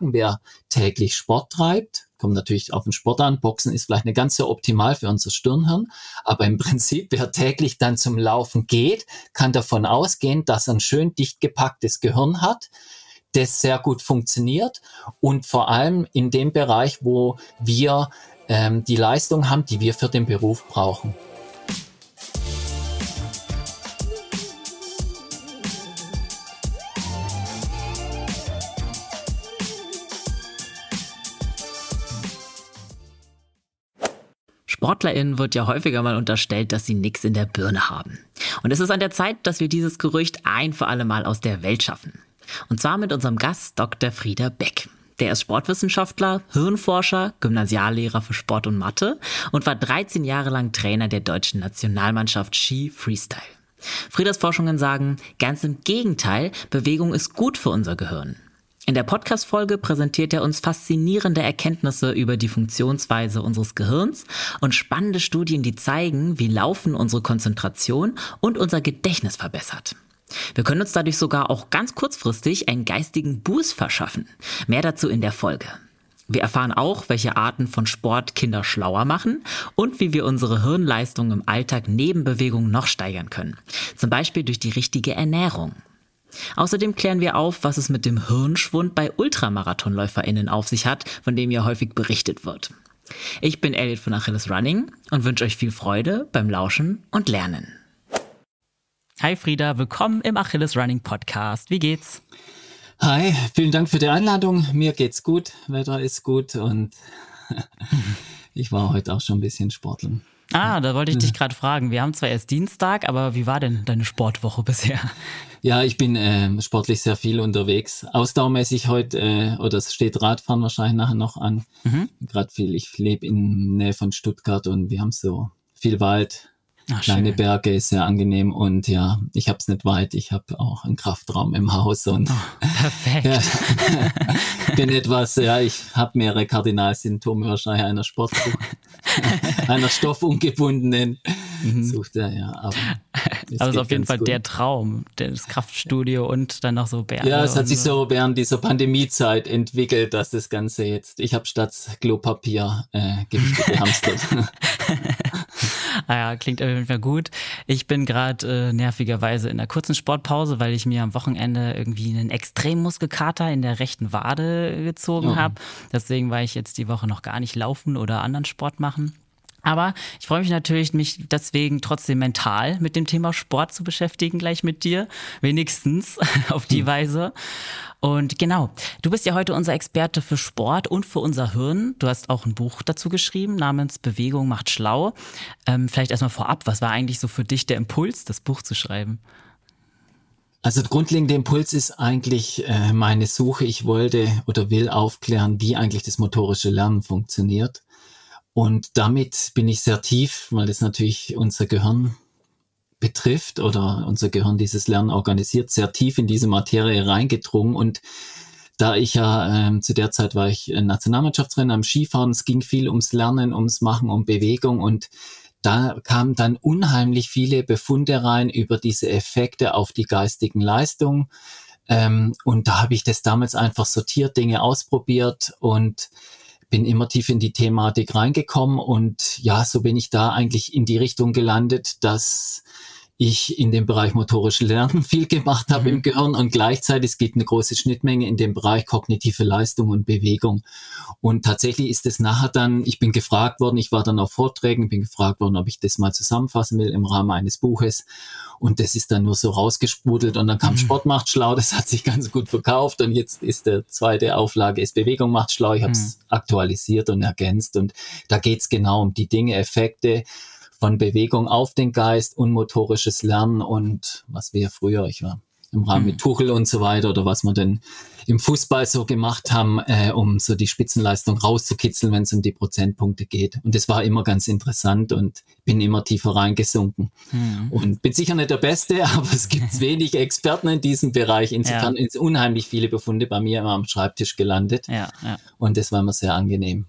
Wer täglich Sport treibt, kommt natürlich auf den Sport an. Boxen ist vielleicht nicht ganz so optimal für unser Stirnhirn, aber im Prinzip, wer täglich dann zum Laufen geht, kann davon ausgehen, dass er ein schön dicht gepacktes Gehirn hat, das sehr gut funktioniert und vor allem in dem Bereich, wo wir ähm, die Leistung haben, die wir für den Beruf brauchen. SportlerInnen wird ja häufiger mal unterstellt, dass sie nichts in der Birne haben. Und es ist an der Zeit, dass wir dieses Gerücht ein für alle Mal aus der Welt schaffen. Und zwar mit unserem Gast Dr. Frieder Beck. Der ist Sportwissenschaftler, Hirnforscher, Gymnasiallehrer für Sport und Mathe und war 13 Jahre lang Trainer der deutschen Nationalmannschaft Ski Freestyle. Frieders Forschungen sagen, ganz im Gegenteil, Bewegung ist gut für unser Gehirn. In der Podcast-Folge präsentiert er uns faszinierende Erkenntnisse über die Funktionsweise unseres Gehirns und spannende Studien, die zeigen, wie Laufen unsere Konzentration und unser Gedächtnis verbessert. Wir können uns dadurch sogar auch ganz kurzfristig einen geistigen Boost verschaffen. Mehr dazu in der Folge. Wir erfahren auch, welche Arten von Sport Kinder schlauer machen und wie wir unsere Hirnleistung im Alltag neben Bewegung noch steigern können. Zum Beispiel durch die richtige Ernährung. Außerdem klären wir auf, was es mit dem Hirnschwund bei UltramarathonläuferInnen auf sich hat, von dem ja häufig berichtet wird. Ich bin Elliot von Achilles Running und wünsche euch viel Freude beim Lauschen und Lernen. Hi Frieda, willkommen im Achilles Running Podcast. Wie geht's? Hi, vielen Dank für die Einladung. Mir geht's gut, Wetter ist gut und ich war heute auch schon ein bisschen sporteln. Ah, da wollte ich dich gerade fragen. Wir haben zwar erst Dienstag, aber wie war denn deine Sportwoche bisher? Ja, ich bin äh, sportlich sehr viel unterwegs. Ausdauermäßig heute, äh, oder es steht Radfahren wahrscheinlich nachher noch an. Mhm. Gerade viel. Ich lebe in Nähe von Stuttgart und wir haben so viel Wald, Ach, kleine schön. Berge, ist sehr angenehm und ja, ich habe es nicht weit. Ich habe auch einen Kraftraum im Haus und oh, perfekt. ja, bin etwas, ja, ich habe mehrere Kardinalsymptome wahrscheinlich einer Sport, einer stoffungebundenen mhm. sucht er, ja. Aber es also ist auf jeden Fall gut. der Traum, das Kraftstudio und dann noch so Berge. Ja, es hat sich so während dieser Pandemiezeit entwickelt, dass das Ganze jetzt, ich habe statt Klopapier äh, Gewichte gehamstert. ah ja, klingt auf jeden Fall gut. Ich bin gerade äh, nervigerweise in einer kurzen Sportpause, weil ich mir am Wochenende irgendwie einen Extremmuskelkater in der rechten Wade gezogen oh. habe. Deswegen war ich jetzt die Woche noch gar nicht laufen oder anderen Sport machen. Aber ich freue mich natürlich, mich deswegen trotzdem mental mit dem Thema Sport zu beschäftigen, gleich mit dir. Wenigstens auf die hm. Weise. Und genau, du bist ja heute unser Experte für Sport und für unser Hirn. Du hast auch ein Buch dazu geschrieben namens Bewegung macht schlau. Ähm, vielleicht erstmal vorab, was war eigentlich so für dich der Impuls, das Buch zu schreiben? Also der grundlegende Impuls ist eigentlich äh, meine Suche. Ich wollte oder will aufklären, wie eigentlich das motorische Lernen funktioniert. Und damit bin ich sehr tief, weil das natürlich unser Gehirn betrifft oder unser Gehirn dieses Lernen organisiert, sehr tief in diese Materie reingedrungen und da ich ja ähm, zu der Zeit war ich Nationalmannschaftstrainer am Skifahren, es ging viel ums Lernen, ums Machen, um Bewegung und da kamen dann unheimlich viele Befunde rein über diese Effekte auf die geistigen Leistungen. Ähm, und da habe ich das damals einfach sortiert, Dinge ausprobiert und bin immer tief in die Thematik reingekommen und ja, so bin ich da eigentlich in die Richtung gelandet, dass ich in dem Bereich motorische Lernen viel gemacht habe mhm. im Gehirn und gleichzeitig es gibt eine große Schnittmenge in dem Bereich kognitive Leistung und Bewegung. Und tatsächlich ist es nachher dann, ich bin gefragt worden, ich war dann auf Vorträgen, bin gefragt worden, ob ich das mal zusammenfassen will im Rahmen eines Buches. Und das ist dann nur so rausgesprudelt und dann kam mhm. Sport macht schlau, das hat sich ganz gut verkauft und jetzt ist der zweite Auflage ist Bewegung macht schlau. Ich habe es mhm. aktualisiert und ergänzt und da geht's genau um die Dinge, Effekte, von Bewegung auf den Geist, unmotorisches Lernen und was wir früher, ich war im Rahmen mit mhm. Tuchel und so weiter oder was wir denn im Fußball so gemacht haben, äh, um so die Spitzenleistung rauszukitzeln, wenn es um die Prozentpunkte geht. Und das war immer ganz interessant und bin immer tiefer reingesunken. Mhm. Und bin sicher nicht der Beste, aber es gibt wenig Experten in diesem Bereich. Insofern ja. sind unheimlich viele Befunde bei mir immer am Schreibtisch gelandet. Ja, ja. Und das war immer sehr angenehm.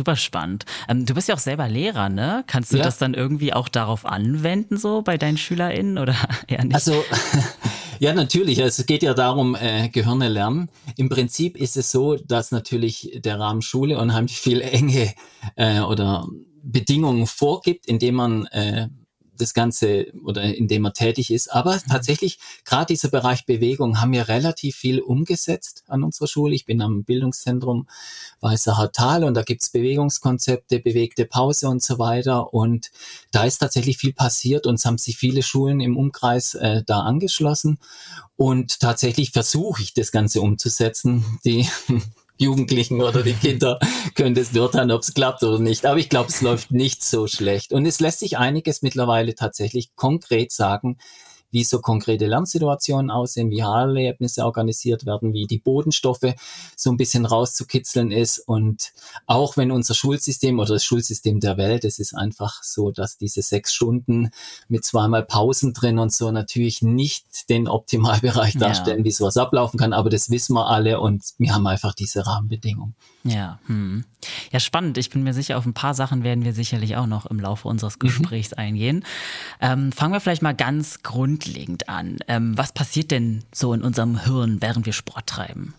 Super spannend. Ähm, du bist ja auch selber Lehrer, ne? Kannst du ja. das dann irgendwie auch darauf anwenden, so bei deinen SchülerInnen oder eher nicht? Also, Ja, natürlich. Es geht ja darum, äh, Gehirne lernen. Im Prinzip ist es so, dass natürlich der Rahmen Schule unheimlich viel enge äh, oder Bedingungen vorgibt, indem man äh, das Ganze oder in dem er tätig ist. Aber mhm. tatsächlich, gerade dieser Bereich Bewegung haben wir relativ viel umgesetzt an unserer Schule. Ich bin am Bildungszentrum Weißer Tal und da gibt's Bewegungskonzepte, bewegte Pause und so weiter. Und da ist tatsächlich viel passiert und es haben sich viele Schulen im Umkreis äh, da angeschlossen. Und tatsächlich versuche ich das Ganze umzusetzen. Die Jugendlichen oder die Kinder können das beurteilen, ob es klappt oder nicht. Aber ich glaube, es läuft nicht so schlecht. Und es lässt sich einiges mittlerweile tatsächlich konkret sagen, wie so konkrete Lernsituationen aussehen, wie Haarerlebnisse organisiert werden, wie die Bodenstoffe so ein bisschen rauszukitzeln ist. Und auch wenn unser Schulsystem oder das Schulsystem der Welt, es ist einfach so, dass diese sechs Stunden mit zweimal Pausen drin und so natürlich nicht den Optimalbereich darstellen, ja. wie sowas ablaufen kann. Aber das wissen wir alle und wir haben einfach diese Rahmenbedingungen. Ja, hm. ja, spannend. Ich bin mir sicher, auf ein paar Sachen werden wir sicherlich auch noch im Laufe unseres mhm. Gesprächs mhm. eingehen. Ähm, fangen wir vielleicht mal ganz grundlegend an. Ähm, was passiert denn so in unserem Hirn, während wir Sport treiben?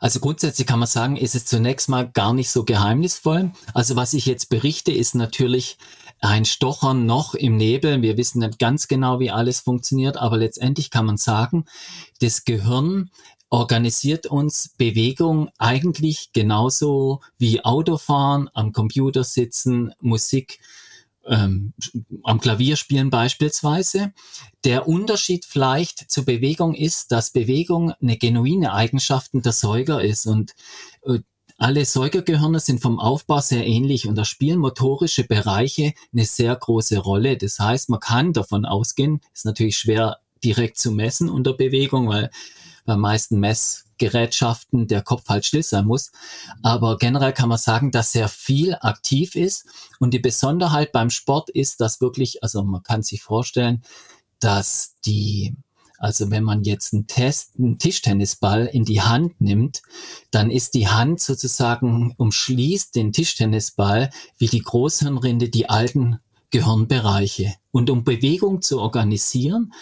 Also grundsätzlich kann man sagen, ist es zunächst mal gar nicht so geheimnisvoll. Also was ich jetzt berichte, ist natürlich ein Stochern noch im Nebel. Wir wissen nicht ganz genau, wie alles funktioniert, aber letztendlich kann man sagen, das Gehirn organisiert uns Bewegung eigentlich genauso wie Autofahren, am Computer sitzen, Musik ähm, am Klavier spielen beispielsweise. Der Unterschied vielleicht zur Bewegung ist, dass Bewegung eine genuine Eigenschaften der Säuger ist und äh, alle Säugergehirne sind vom Aufbau sehr ähnlich und da spielen motorische Bereiche eine sehr große Rolle. Das heißt, man kann davon ausgehen, ist natürlich schwer direkt zu messen unter Bewegung, weil bei meisten Messgerätschaften der Kopf halt still sein muss. Aber generell kann man sagen, dass sehr viel aktiv ist. Und die Besonderheit beim Sport ist, dass wirklich, also man kann sich vorstellen, dass die also wenn man jetzt einen Test, einen Tischtennisball in die Hand nimmt, dann ist die Hand sozusagen umschließt den Tischtennisball wie die Großhirnrinde die alten Gehirnbereiche. Und um Bewegung zu organisieren,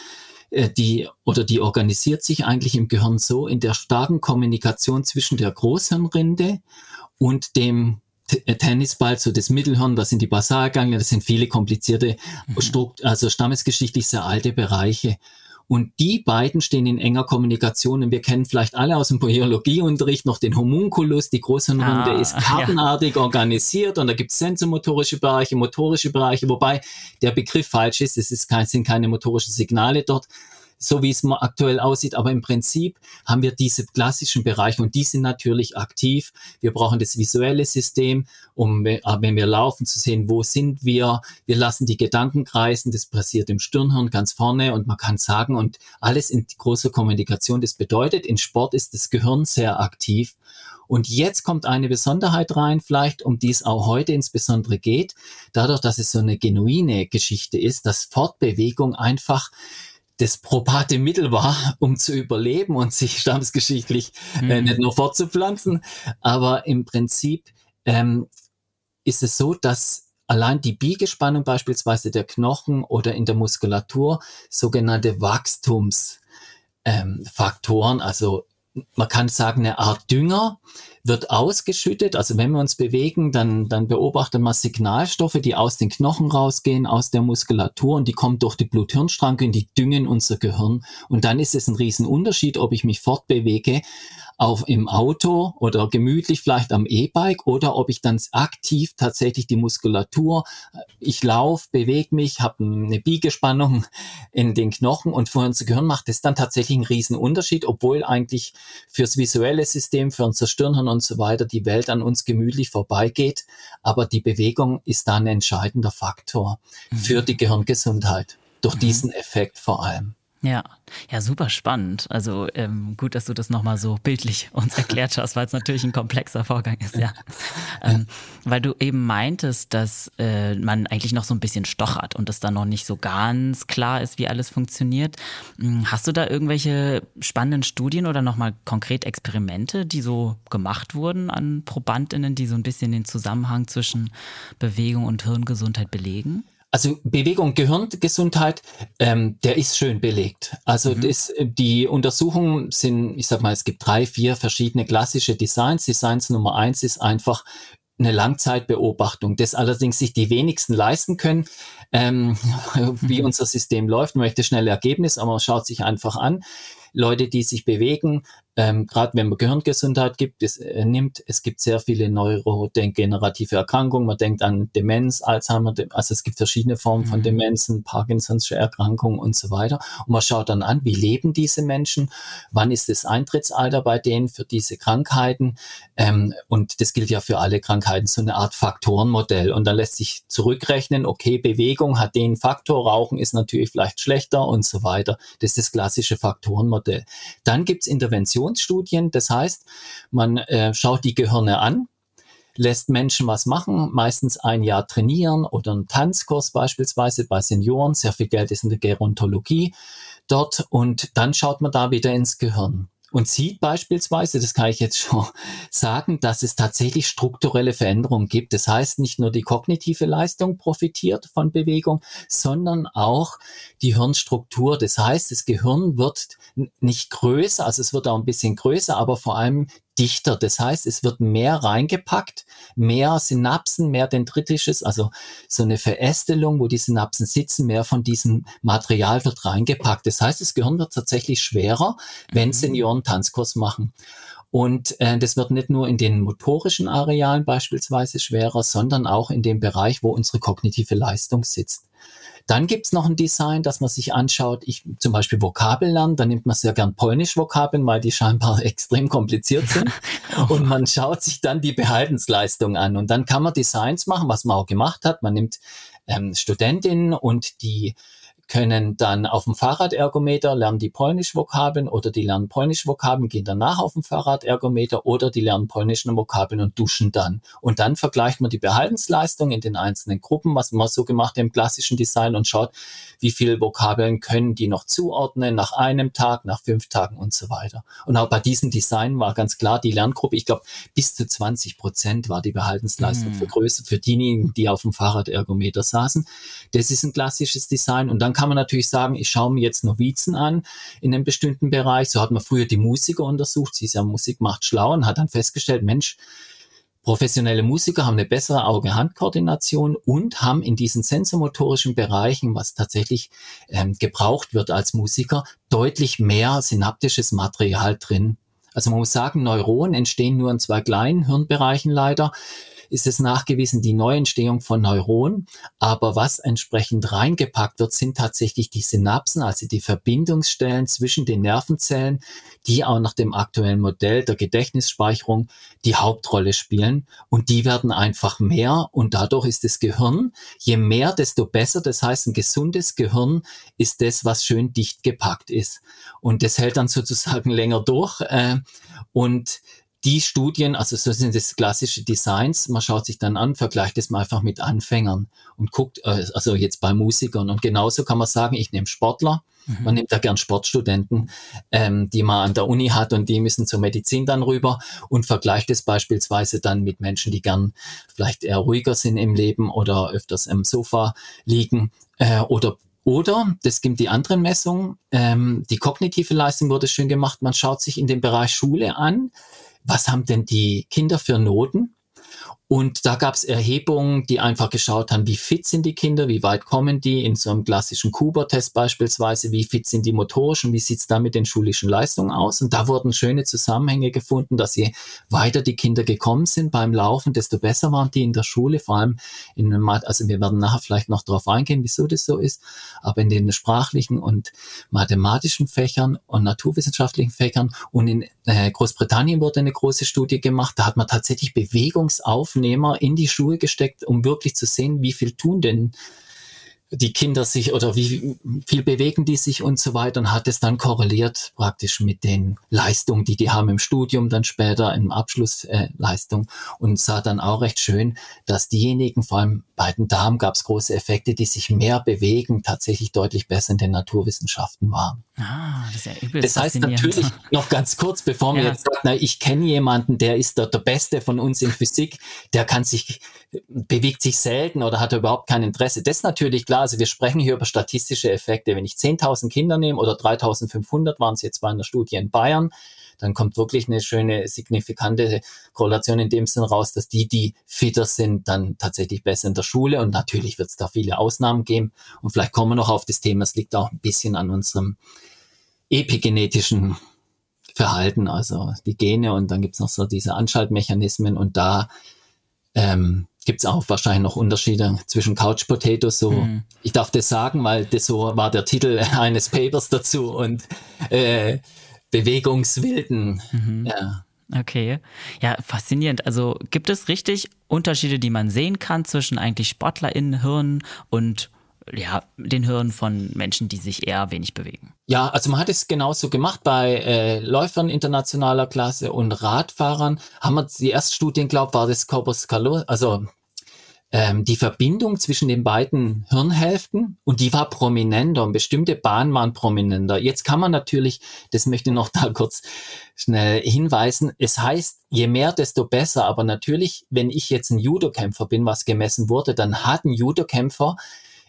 die oder die organisiert sich eigentlich im Gehirn so in der starken Kommunikation zwischen der Großhirnrinde und dem äh, Tennisball, so das Mittelhirn, das sind die Basalganglien, das sind viele komplizierte, mhm. also stammesgeschichtlich sehr alte Bereiche. Und die beiden stehen in enger Kommunikation. Und wir kennen vielleicht alle aus dem Biologieunterricht noch den Homunculus. Die Großhirnrinde ah, ist kartenartig ja. organisiert und da gibt es sensomotorische Bereiche, motorische Bereiche, wobei der Begriff falsch ist. Es ist kein, sind keine motorischen Signale dort, so wie es aktuell aussieht. Aber im Prinzip haben wir diese klassischen Bereiche und die sind natürlich aktiv. Wir brauchen das visuelle System, um, äh, wenn wir laufen, zu sehen, wo sind wir. Wir lassen die Gedanken kreisen. Das passiert im Stirnhirn ganz vorne und man kann sagen und alles in großer Kommunikation. Das bedeutet, in Sport ist das Gehirn sehr aktiv. Und jetzt kommt eine Besonderheit rein, vielleicht um die es auch heute insbesondere geht, dadurch, dass es so eine genuine Geschichte ist, dass Fortbewegung einfach das probate Mittel war, um zu überleben und sich stammesgeschichtlich äh, mhm. äh, nicht nur fortzupflanzen. Aber im Prinzip ähm, ist es so, dass allein die Biegespannung beispielsweise der Knochen oder in der Muskulatur sogenannte Wachstumsfaktoren, ähm, also man kann sagen, eine Art Dünger wird ausgeschüttet. Also wenn wir uns bewegen, dann, dann beobachtet man Signalstoffe, die aus den Knochen rausgehen, aus der Muskulatur und die kommen durch die Bluthirnstranke und die düngen unser Gehirn. Und dann ist es ein Riesenunterschied, ob ich mich fortbewege auf im Auto oder gemütlich vielleicht am E-Bike oder ob ich dann aktiv tatsächlich die Muskulatur, ich laufe, bewege mich, habe eine Biegespannung in den Knochen und für unser Gehirn macht es dann tatsächlich einen riesen Unterschied, obwohl eigentlich fürs visuelle System, für unser Stirnhirn und so weiter die Welt an uns gemütlich vorbeigeht. Aber die Bewegung ist da ein entscheidender Faktor mhm. für die Gehirngesundheit durch mhm. diesen Effekt vor allem. Ja, ja, super spannend. Also ähm, gut, dass du das nochmal so bildlich uns erklärt hast, weil es natürlich ein komplexer Vorgang ist, ja. Ähm, weil du eben meintest, dass äh, man eigentlich noch so ein bisschen stochert und es dann noch nicht so ganz klar ist, wie alles funktioniert. Hm, hast du da irgendwelche spannenden Studien oder nochmal konkret Experimente, die so gemacht wurden an ProbandInnen, die so ein bisschen den Zusammenhang zwischen Bewegung und Hirngesundheit belegen? Also Bewegung, Gehirngesundheit, ähm, der ist schön belegt. Also mhm. das, die Untersuchungen sind, ich sag mal, es gibt drei, vier verschiedene klassische Designs. Designs Nummer eins ist einfach eine Langzeitbeobachtung, das allerdings sich die wenigsten leisten können, ähm, wie unser System läuft. Man möchte schnelle Ergebnisse, aber man schaut sich einfach an. Leute, die sich bewegen, ähm, gerade wenn man Gehirngesundheit gibt, es, äh, nimmt, es gibt sehr viele neurodegenerative Erkrankungen. Man denkt an Demenz, Alzheimer, also es gibt verschiedene Formen von mhm. Demenzen, Parkinson'sche Erkrankungen und so weiter. Und man schaut dann an, wie leben diese Menschen, wann ist das Eintrittsalter bei denen für diese Krankheiten. Ähm, und das gilt ja für alle Krankheiten, so eine Art Faktorenmodell. Und dann lässt sich zurückrechnen, okay, Bewegung hat den Faktor, Rauchen ist natürlich vielleicht schlechter und so weiter. Das ist das klassische Faktorenmodell. Dann gibt's Interventionen Präventionsstudien. Das heißt, man äh, schaut die Gehirne an, lässt Menschen was machen, meistens ein Jahr trainieren oder einen Tanzkurs beispielsweise bei Senioren. Sehr viel Geld ist in der Gerontologie dort und dann schaut man da wieder ins Gehirn und sieht beispielsweise, das kann ich jetzt schon sagen, dass es tatsächlich strukturelle Veränderungen gibt. Das heißt, nicht nur die kognitive Leistung profitiert von Bewegung, sondern auch die Hirnstruktur. Das heißt, das Gehirn wird nicht größer, also es wird auch ein bisschen größer, aber vor allem dichter. Das heißt, es wird mehr reingepackt, mehr Synapsen, mehr dendritisches, also so eine Verästelung, wo die Synapsen sitzen, mehr von diesem Material wird reingepackt. Das heißt, das Gehirn wird tatsächlich schwerer, wenn mhm. Senioren Tanzkurs machen. Und äh, das wird nicht nur in den motorischen Arealen beispielsweise schwerer, sondern auch in dem Bereich, wo unsere kognitive Leistung sitzt. Dann gibt's noch ein Design, dass man sich anschaut, ich zum Beispiel Vokabeln lernen, da nimmt man sehr gern Polnisch-Vokabeln, weil die scheinbar extrem kompliziert sind. und man schaut sich dann die Behaltensleistung an. Und dann kann man Designs machen, was man auch gemacht hat. Man nimmt ähm, Studentinnen und die können dann auf dem Fahrradergometer lernen die Polnisch-Vokabeln oder die lernen Polnisch-Vokabeln, gehen danach auf dem Fahrradergometer oder die lernen polnischen Vokabeln und duschen dann. Und dann vergleicht man die Behaltensleistung in den einzelnen Gruppen, was man so gemacht im klassischen Design und schaut, wie viele Vokabeln können die noch zuordnen nach einem Tag, nach fünf Tagen und so weiter. Und auch bei diesem Design war ganz klar, die Lerngruppe, ich glaube, bis zu 20 Prozent war die Behaltensleistung mm. vergrößert für diejenigen, die auf dem Fahrradergometer saßen. Das ist ein klassisches Design und dann kann man natürlich sagen, ich schaue mir jetzt Novizen an in einem bestimmten Bereich. So hat man früher die Musiker untersucht. Sie ist ja Musik macht schlau und hat dann festgestellt, Mensch, Professionelle Musiker haben eine bessere Auge-Hand-Koordination und haben in diesen sensormotorischen Bereichen, was tatsächlich ähm, gebraucht wird als Musiker, deutlich mehr synaptisches Material drin. Also man muss sagen, Neuronen entstehen nur in zwei kleinen Hirnbereichen leider ist es nachgewiesen, die Neuentstehung von Neuronen. Aber was entsprechend reingepackt wird, sind tatsächlich die Synapsen, also die Verbindungsstellen zwischen den Nervenzellen, die auch nach dem aktuellen Modell der Gedächtnisspeicherung die Hauptrolle spielen. Und die werden einfach mehr und dadurch ist das Gehirn, je mehr, desto besser. Das heißt, ein gesundes Gehirn ist das, was schön dicht gepackt ist. Und das hält dann sozusagen länger durch. Äh, und die Studien, also so sind das klassische Designs, man schaut sich dann an, vergleicht es mal einfach mit Anfängern und guckt, äh, also jetzt bei Musikern. Und genauso kann man sagen, ich nehme Sportler, mhm. man nimmt da gern Sportstudenten, ähm, die man an der Uni hat und die müssen zur Medizin dann rüber und vergleicht es beispielsweise dann mit Menschen, die gern vielleicht eher ruhiger sind im Leben oder öfters im Sofa liegen äh, oder oder, das gibt die anderen Messungen, ähm, die kognitive Leistung wurde schön gemacht, man schaut sich in dem Bereich Schule an, was haben denn die Kinder für Noten? Und da gab es Erhebungen, die einfach geschaut haben, wie fit sind die Kinder, wie weit kommen die in so einem klassischen Kuba-Test beispielsweise, wie fit sind die motorisch und wie sieht's da mit den schulischen Leistungen aus. Und da wurden schöne Zusammenhänge gefunden, dass je weiter die Kinder gekommen sind beim Laufen, desto besser waren die in der Schule, vor allem in einem, also wir werden nachher vielleicht noch darauf eingehen, wieso das so ist, aber in den sprachlichen und mathematischen Fächern und naturwissenschaftlichen Fächern und in äh, Großbritannien wurde eine große Studie gemacht, da hat man tatsächlich Bewegungsaufnahmen Aufnehmer in die Schuhe gesteckt, um wirklich zu sehen, wie viel tun denn die Kinder sich oder wie viel bewegen die sich und so weiter und hat es dann korreliert praktisch mit den Leistungen, die die haben im Studium, dann später im Abschlussleistung äh, und sah dann auch recht schön, dass diejenigen, vor allem bei den Damen gab es große Effekte, die sich mehr bewegen, tatsächlich deutlich besser in den Naturwissenschaften waren. Ah, das, ist ja das heißt natürlich noch ganz kurz, bevor ja. mir jetzt sagt, na, ich kenne jemanden, der ist der, der Beste von uns in Physik, der kann sich, bewegt sich selten oder hat überhaupt kein Interesse. Das ist natürlich klar, also wir sprechen hier über statistische Effekte. Wenn ich 10.000 Kinder nehme oder 3.500 waren es jetzt bei einer Studie in Bayern, dann kommt wirklich eine schöne, signifikante Korrelation in dem Sinn raus, dass die, die fitter sind, dann tatsächlich besser in der Schule. Und natürlich wird es da viele Ausnahmen geben. Und vielleicht kommen wir noch auf das Thema, es liegt auch ein bisschen an unserem epigenetischen Verhalten, also die Gene und dann gibt es noch so diese Anschaltmechanismen und da ähm, gibt es auch wahrscheinlich noch Unterschiede zwischen Couch Potatoes. So, mhm. ich darf das sagen, weil das so war der Titel eines Papers dazu und äh, Bewegungswilden. Mhm. Ja. Okay, ja, faszinierend. Also gibt es richtig Unterschiede, die man sehen kann zwischen eigentlich SportlerInnen-Hirn und ja, den Hirn von Menschen, die sich eher wenig bewegen. Ja, also man hat es genauso gemacht bei äh, Läufern internationaler Klasse und Radfahrern. Haben wir die ersten Studien, glaube war das Corpus Callosum, also ähm, die Verbindung zwischen den beiden Hirnhälften und die war prominenter und bestimmte Bahnen waren prominenter. Jetzt kann man natürlich, das möchte ich noch da kurz schnell hinweisen, es heißt, je mehr, desto besser, aber natürlich, wenn ich jetzt ein Judokämpfer bin, was gemessen wurde, dann hat ein Judokämpfer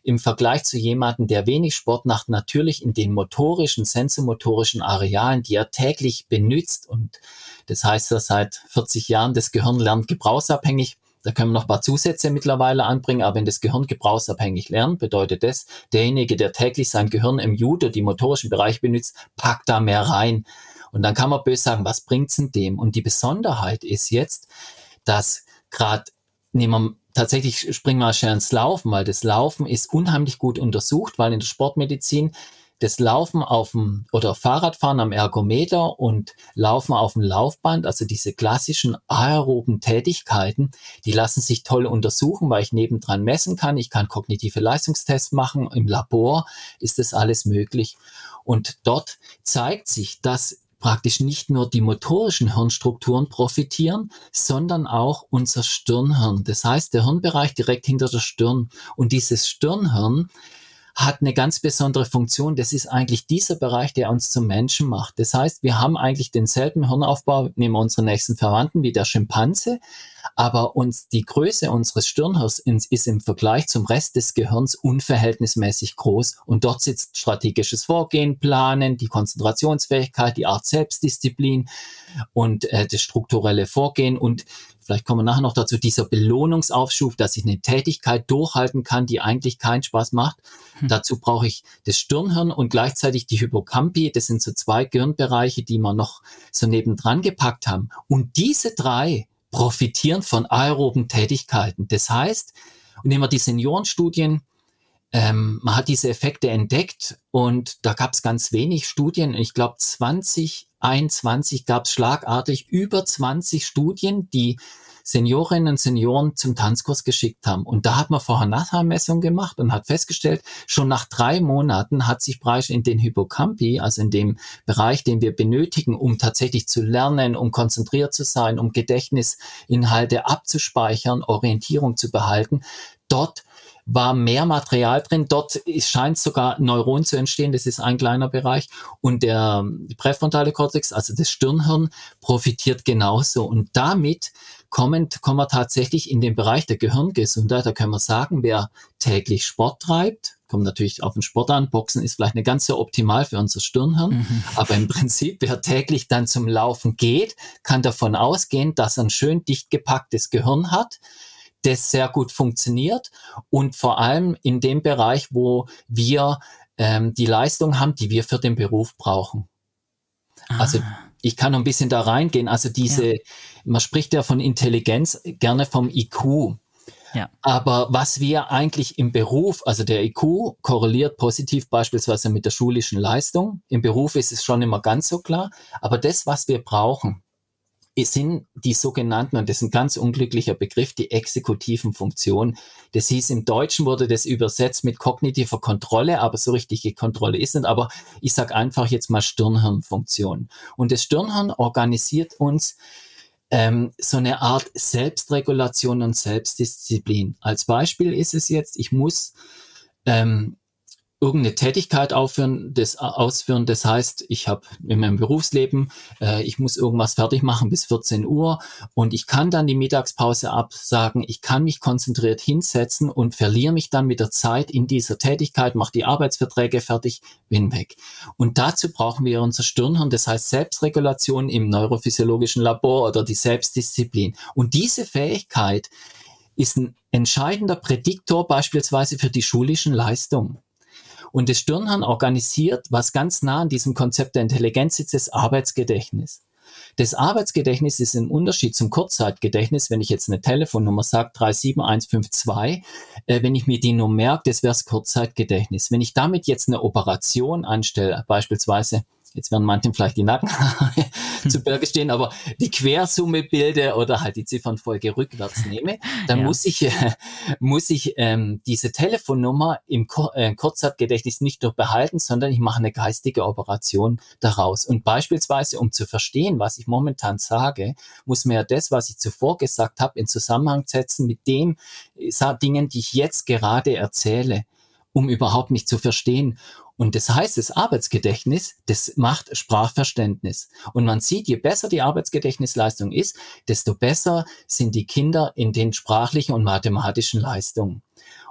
im Vergleich zu jemandem, der wenig Sport macht, natürlich in den motorischen, sensomotorischen Arealen, die er täglich benutzt und das heißt, er seit 40 Jahren das Gehirn lernt gebrauchsabhängig. Da können wir noch ein paar Zusätze mittlerweile anbringen, aber wenn das Gehirn gebrauchsabhängig lernt, bedeutet das, derjenige, der täglich sein Gehirn im Judo, die motorischen Bereich benutzt, packt da mehr rein. Und dann kann man böse sagen, was bringt's denn dem? Und die Besonderheit ist jetzt, dass gerade, nehmen wir tatsächlich springen wir schnell ins Laufen, weil das Laufen ist unheimlich gut untersucht, weil in der Sportmedizin das Laufen auf dem oder Fahrradfahren am Ergometer und Laufen auf dem Laufband, also diese klassischen aeroben Tätigkeiten, die lassen sich toll untersuchen, weil ich nebendran messen kann. Ich kann kognitive Leistungstests machen. Im Labor ist das alles möglich. Und dort zeigt sich, dass praktisch nicht nur die motorischen Hirnstrukturen profitieren, sondern auch unser Stirnhirn. Das heißt, der Hirnbereich direkt hinter der Stirn. Und dieses Stirnhirn hat eine ganz besondere Funktion. Das ist eigentlich dieser Bereich, der uns zum Menschen macht. Das heißt, wir haben eigentlich denselben Hirnaufbau, nehmen wir unsere nächsten Verwandten wie der Schimpanse, aber uns die Größe unseres Stirnhirns ist im Vergleich zum Rest des Gehirns unverhältnismäßig groß und dort sitzt strategisches Vorgehen, Planen, die Konzentrationsfähigkeit, die Art Selbstdisziplin und äh, das strukturelle Vorgehen und vielleicht kommen wir nachher noch dazu, dieser Belohnungsaufschub, dass ich eine Tätigkeit durchhalten kann, die eigentlich keinen Spaß macht. Hm. Dazu brauche ich das Stirnhirn und gleichzeitig die Hypocampi. Das sind so zwei Gehirnbereiche, die wir noch so nebendran gepackt haben. Und diese drei profitieren von aeroben Tätigkeiten. Das heißt, nehmen wir die Seniorenstudien, ähm, man hat diese Effekte entdeckt und da gab es ganz wenig Studien. Ich glaube, 2021 gab es schlagartig über 20 Studien, die Seniorinnen und Senioren zum Tanzkurs geschickt haben. Und da hat man vorher Nachhermessung gemacht und hat festgestellt, schon nach drei Monaten hat sich bereits in den Hippocampi, also in dem Bereich, den wir benötigen, um tatsächlich zu lernen, um konzentriert zu sein, um Gedächtnisinhalte abzuspeichern, Orientierung zu behalten, dort war mehr Material drin. Dort scheint sogar Neuron zu entstehen. Das ist ein kleiner Bereich. Und der präfrontale Kortex, also das Stirnhirn, profitiert genauso. Und damit kommen, kommen wir tatsächlich in den Bereich der Gehirngesundheit. Da können wir sagen, wer täglich Sport treibt, kommt natürlich auf den Sport an. Boxen ist vielleicht nicht ganz so optimal für unser Stirnhirn. Mhm. Aber im Prinzip, wer täglich dann zum Laufen geht, kann davon ausgehen, dass er ein schön dicht gepacktes Gehirn hat das sehr gut funktioniert und vor allem in dem Bereich, wo wir ähm, die Leistung haben, die wir für den Beruf brauchen. Also ah. ich kann noch ein bisschen da reingehen. Also diese, ja. man spricht ja von Intelligenz gerne vom IQ. Ja. Aber was wir eigentlich im Beruf, also der IQ korreliert positiv beispielsweise mit der schulischen Leistung. Im Beruf ist es schon immer ganz so klar. Aber das, was wir brauchen, sind die sogenannten, und das ist ein ganz unglücklicher Begriff, die exekutiven Funktionen. Das hieß, im Deutschen wurde das übersetzt mit kognitiver Kontrolle, aber so richtige Kontrolle ist nicht. Aber ich sage einfach jetzt mal Stirnhirnfunktion. Und das Stirnhirn organisiert uns ähm, so eine Art Selbstregulation und Selbstdisziplin. Als Beispiel ist es jetzt, ich muss ähm, irgendeine Tätigkeit aufführen, das, ausführen. Das heißt, ich habe in meinem Berufsleben, äh, ich muss irgendwas fertig machen bis 14 Uhr und ich kann dann die Mittagspause absagen. Ich kann mich konzentriert hinsetzen und verliere mich dann mit der Zeit in dieser Tätigkeit, mache die Arbeitsverträge fertig, bin weg. Und dazu brauchen wir unser Stirnhirn, das heißt Selbstregulation im neurophysiologischen Labor oder die Selbstdisziplin. Und diese Fähigkeit ist ein entscheidender Prädiktor beispielsweise für die schulischen Leistungen. Und das Stirnhirn organisiert, was ganz nah an diesem Konzept der Intelligenz ist, das Arbeitsgedächtnis. Das Arbeitsgedächtnis ist im Unterschied zum Kurzzeitgedächtnis, wenn ich jetzt eine Telefonnummer sage, 37152, äh, wenn ich mir die nur merke, das wäre das Kurzzeitgedächtnis. Wenn ich damit jetzt eine Operation anstelle, beispielsweise jetzt werden manchen vielleicht die Nacken zu Berge stehen, aber die Quersumme bilde oder halt die Ziffernfolge rückwärts nehme, dann ja. muss ich, äh, muss ich ähm, diese Telefonnummer im Kur äh, Kurzzeitgedächtnis nicht nur behalten, sondern ich mache eine geistige Operation daraus. Und beispielsweise, um zu verstehen, was ich momentan sage, muss man ja das, was ich zuvor gesagt habe, in Zusammenhang setzen mit dem äh, Dingen, die ich jetzt gerade erzähle um überhaupt nicht zu verstehen. Und das heißt, das Arbeitsgedächtnis, das macht Sprachverständnis. Und man sieht, je besser die Arbeitsgedächtnisleistung ist, desto besser sind die Kinder in den sprachlichen und mathematischen Leistungen.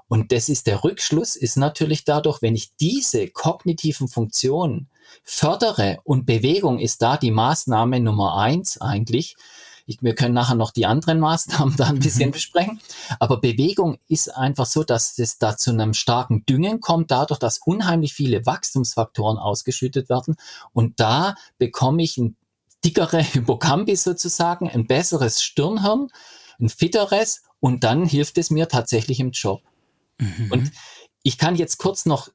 Und das ist der Rückschluss, ist natürlich dadurch, wenn ich diese kognitiven Funktionen fördere und Bewegung ist da die Maßnahme Nummer eins eigentlich, ich, wir können nachher noch die anderen Maßnahmen da ein bisschen mhm. besprechen. Aber Bewegung ist einfach so, dass es da zu einem starken Düngen kommt, dadurch, dass unheimlich viele Wachstumsfaktoren ausgeschüttet werden. Und da bekomme ich ein dickere Hippocampus sozusagen, ein besseres Stirnhirn, ein fitteres und dann hilft es mir tatsächlich im Job. Mhm. Und ich kann jetzt kurz noch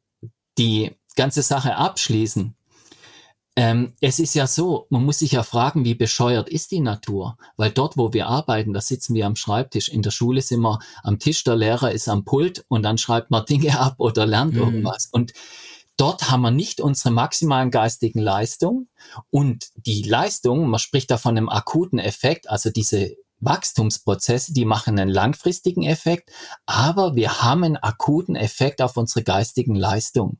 die ganze Sache abschließen. Ähm, es ist ja so, man muss sich ja fragen, wie bescheuert ist die Natur? Weil dort, wo wir arbeiten, da sitzen wir am Schreibtisch. In der Schule sind wir am Tisch, der Lehrer ist am Pult und dann schreibt man Dinge ab oder lernt mhm. irgendwas. Und dort haben wir nicht unsere maximalen geistigen Leistungen und die Leistung, man spricht da von einem akuten Effekt, also diese Wachstumsprozesse, die machen einen langfristigen Effekt, aber wir haben einen akuten Effekt auf unsere geistigen Leistungen.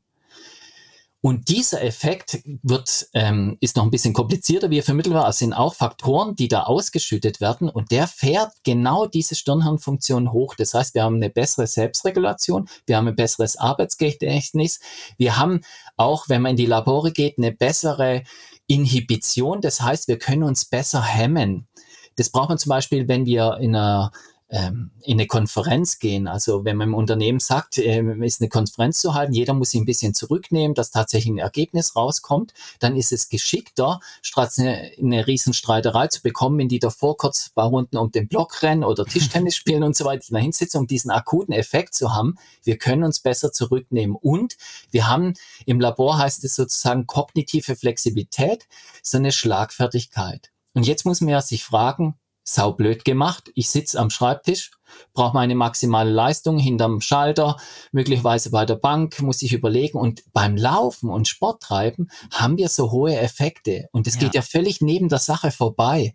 Und dieser Effekt wird, ähm, ist noch ein bisschen komplizierter, wie er vermittelt war. Es sind auch Faktoren, die da ausgeschüttet werden und der fährt genau diese Stirnhirnfunktion hoch. Das heißt, wir haben eine bessere Selbstregulation, wir haben ein besseres Arbeitsgedächtnis, wir haben auch, wenn man in die Labore geht, eine bessere Inhibition. Das heißt, wir können uns besser hemmen. Das braucht man zum Beispiel, wenn wir in einer in eine Konferenz gehen. Also wenn man im Unternehmen sagt, äh, ist eine Konferenz zu halten, jeder muss sich ein bisschen zurücknehmen, dass tatsächlich ein Ergebnis rauskommt, dann ist es geschickter, statt eine, eine Riesenstreiterei zu bekommen, in die davor kurz ein paar Runden um den Block rennen oder Tischtennis spielen und so weiter da hinsetzen, um diesen akuten Effekt zu haben. Wir können uns besser zurücknehmen. Und wir haben im Labor heißt es sozusagen kognitive Flexibilität, so eine Schlagfertigkeit. Und jetzt muss man ja sich fragen, saublöd gemacht. Ich sitze am Schreibtisch, brauche meine maximale Leistung hinterm Schalter, möglicherweise bei der Bank, muss ich überlegen. Und beim Laufen und Sport treiben haben wir so hohe Effekte. Und es ja. geht ja völlig neben der Sache vorbei.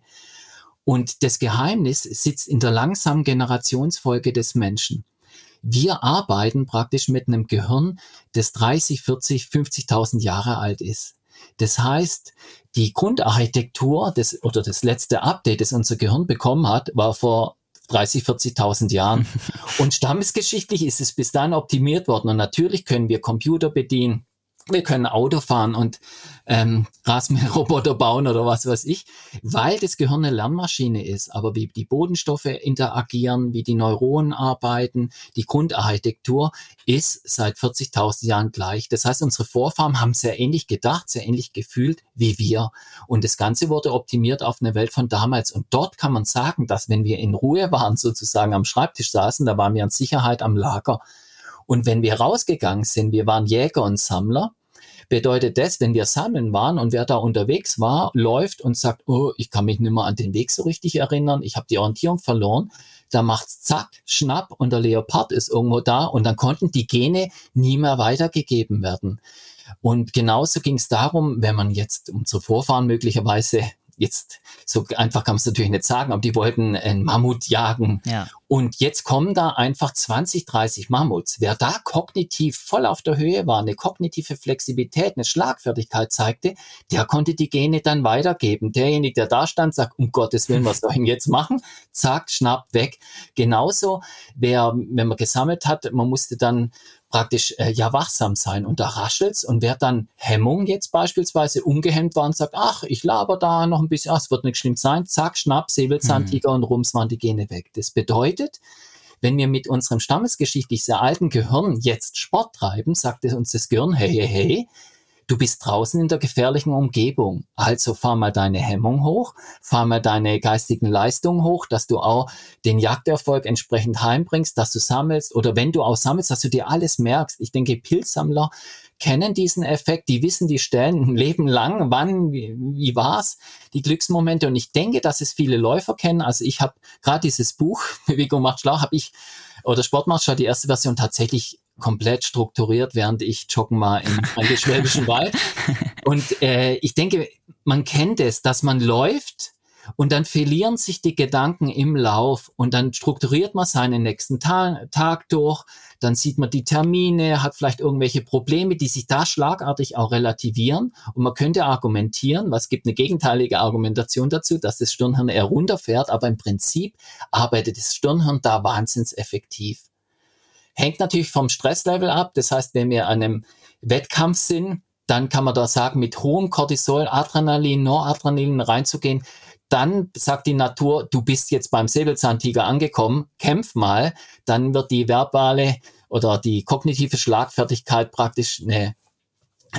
Und das Geheimnis sitzt in der langsamen Generationsfolge des Menschen. Wir arbeiten praktisch mit einem Gehirn, das 30, 40, 50.000 Jahre alt ist. Das heißt, die Grundarchitektur des, oder das letzte Update, das unser Gehirn bekommen hat, war vor 30, 40.000 Jahren. Und stammesgeschichtlich ist es bis dann optimiert worden. Und natürlich können wir Computer bedienen wir können Auto fahren und ähm, Rasenmäherroboter bauen oder was weiß ich, weil das Gehirn eine Lernmaschine ist. Aber wie die Bodenstoffe interagieren, wie die Neuronen arbeiten, die Grundarchitektur ist seit 40.000 Jahren gleich. Das heißt, unsere Vorfahren haben sehr ähnlich gedacht, sehr ähnlich gefühlt wie wir. Und das Ganze wurde optimiert auf eine Welt von damals. Und dort kann man sagen, dass wenn wir in Ruhe waren, sozusagen am Schreibtisch saßen, da waren wir in Sicherheit am Lager. Und wenn wir rausgegangen sind, wir waren Jäger und Sammler, bedeutet das, wenn wir sammeln waren und wer da unterwegs war, läuft und sagt, oh, ich kann mich nicht mehr an den Weg so richtig erinnern, ich habe die Orientierung verloren, da macht's zack, schnapp und der Leopard ist irgendwo da und dann konnten die Gene nie mehr weitergegeben werden. Und genauso ging es darum, wenn man jetzt unsere Vorfahren möglicherweise jetzt so einfach kann man es natürlich nicht sagen, aber die wollten einen Mammut jagen. Ja. Und jetzt kommen da einfach 20, 30 Mammuts. Wer da kognitiv voll auf der Höhe war, eine kognitive Flexibilität, eine Schlagfertigkeit zeigte, der konnte die Gene dann weitergeben. Derjenige, der da stand, sagt, um Gottes Willen, was soll ich denn jetzt machen? Zack, schnapp, weg. Genauso, wer, wenn man gesammelt hat, man musste dann praktisch äh, ja wachsam sein und da raschelt's und wer dann Hemmung jetzt beispielsweise ungehemmt war und sagt, ach, ich laber da noch ein bisschen, ach, es wird nicht schlimm sein, zack, schnapp, Säbelzahntiger mhm. und rums waren die Gene weg. Das bedeutet, wenn wir mit unserem stammesgeschichtlich sehr alten Gehirn jetzt Sport treiben, sagt uns das Gehirn, hey, hey, hey, Du bist draußen in der gefährlichen Umgebung. Also fahr mal deine Hemmung hoch, fahr mal deine geistigen Leistungen hoch, dass du auch den Jagderfolg entsprechend heimbringst, dass du sammelst oder wenn du auch sammelst, dass du dir alles merkst. Ich denke, Pilzsammler kennen diesen Effekt, die wissen die Stellen ein Leben lang, wann, wie, wie war's, die Glücksmomente. Und ich denke, dass es viele Läufer kennen. Also ich habe gerade dieses Buch, Bewegung macht schlau, habe ich, oder Sport macht schlau, die erste Version tatsächlich komplett strukturiert, während ich joggen war im Schwäbischen Wald. Und äh, ich denke, man kennt es, dass man läuft und dann verlieren sich die Gedanken im Lauf und dann strukturiert man seinen nächsten Ta Tag durch, dann sieht man die Termine, hat vielleicht irgendwelche Probleme, die sich da schlagartig auch relativieren und man könnte argumentieren, was gibt eine gegenteilige Argumentation dazu, dass das Stirnhirn eher runterfährt, aber im Prinzip arbeitet das Stirnhirn da wahnsinns effektiv. Hängt natürlich vom Stresslevel ab. Das heißt, wenn wir an einem Wettkampf sind, dann kann man da sagen, mit hohem Cortisol, Adrenalin, Noradrenalin reinzugehen, dann sagt die Natur, du bist jetzt beim Säbelzahntiger angekommen, kämpf mal, dann wird die verbale oder die kognitive Schlagfertigkeit praktisch eine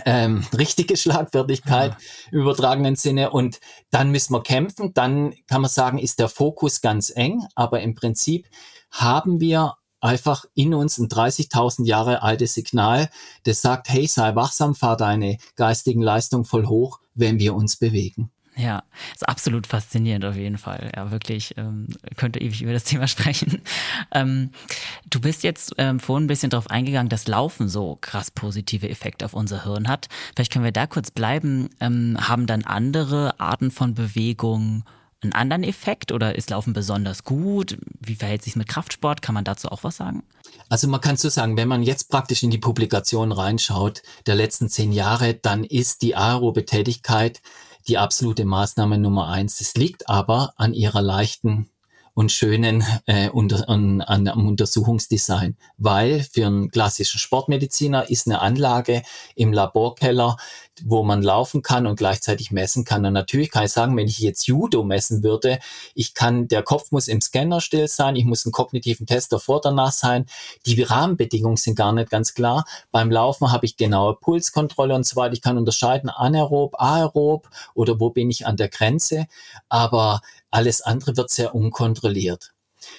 ähm, richtige Schlagfertigkeit ja. im übertragenen Sinne. Und dann müssen wir kämpfen, dann kann man sagen, ist der Fokus ganz eng, aber im Prinzip haben wir einfach in uns ein 30.000 Jahre altes Signal, das sagt, hey, sei wachsam, fahr deine geistigen Leistungen voll hoch, wenn wir uns bewegen. Ja, ist absolut faszinierend auf jeden Fall. Ja, wirklich, ähm, könnte ewig über das Thema sprechen. Ähm, du bist jetzt ähm, vorhin ein bisschen darauf eingegangen, dass Laufen so krass positive Effekte auf unser Hirn hat. Vielleicht können wir da kurz bleiben. Ähm, haben dann andere Arten von Bewegung einen anderen Effekt oder ist Laufen besonders gut? Wie verhält sich mit Kraftsport? Kann man dazu auch was sagen? Also man kann so sagen, wenn man jetzt praktisch in die Publikation reinschaut der letzten zehn Jahre, dann ist die aerobe Tätigkeit die absolute Maßnahme Nummer eins. Es liegt aber an ihrer leichten und schönen äh, unter, an, an, am Untersuchungsdesign, weil für einen klassischen Sportmediziner ist eine Anlage im Laborkeller wo man laufen kann und gleichzeitig messen kann. Und natürlich kann ich sagen, wenn ich jetzt Judo messen würde, ich kann, der Kopf muss im Scanner still sein, ich muss einen kognitiven Test davor, danach sein. Die Rahmenbedingungen sind gar nicht ganz klar. Beim Laufen habe ich genaue Pulskontrolle und so weiter. Ich kann unterscheiden anaerob, aerob oder wo bin ich an der Grenze. Aber alles andere wird sehr unkontrolliert.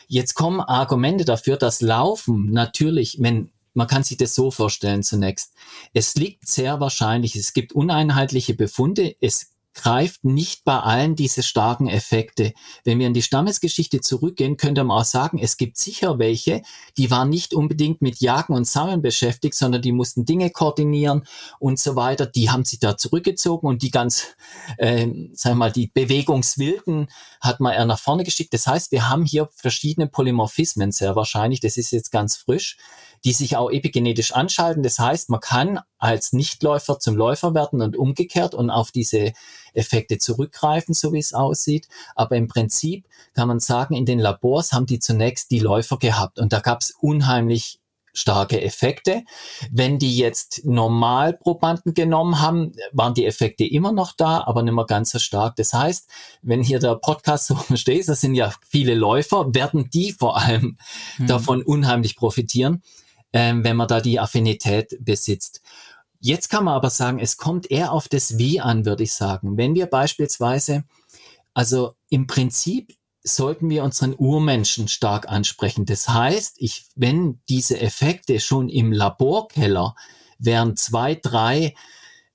Jetzt kommen Argumente dafür, dass Laufen natürlich, wenn man kann sich das so vorstellen zunächst. Es liegt sehr wahrscheinlich, es gibt uneinheitliche Befunde, es greift nicht bei allen diese starken Effekte. Wenn wir in die Stammesgeschichte zurückgehen, könnte man auch sagen, es gibt sicher welche, die waren nicht unbedingt mit Jagen und Sammeln beschäftigt, sondern die mussten Dinge koordinieren und so weiter. Die haben sich da zurückgezogen und die ganz, äh, sagen wir mal, die Bewegungswilden hat man eher nach vorne geschickt. Das heißt, wir haben hier verschiedene Polymorphismen sehr wahrscheinlich. Das ist jetzt ganz frisch die sich auch epigenetisch anschalten. Das heißt, man kann als Nichtläufer zum Läufer werden und umgekehrt und auf diese Effekte zurückgreifen, so wie es aussieht. Aber im Prinzip kann man sagen, in den Labors haben die zunächst die Läufer gehabt und da gab es unheimlich starke Effekte. Wenn die jetzt Normalprobanden genommen haben, waren die Effekte immer noch da, aber nicht mehr ganz so stark. Das heißt, wenn hier der Podcast so steht, das sind ja viele Läufer, werden die vor allem mhm. davon unheimlich profitieren ähm, wenn man da die Affinität besitzt. Jetzt kann man aber sagen, es kommt eher auf das Wie an, würde ich sagen. Wenn wir beispielsweise, also im Prinzip sollten wir unseren Urmenschen stark ansprechen. Das heißt, ich, wenn diese Effekte schon im Laborkeller während zwei, drei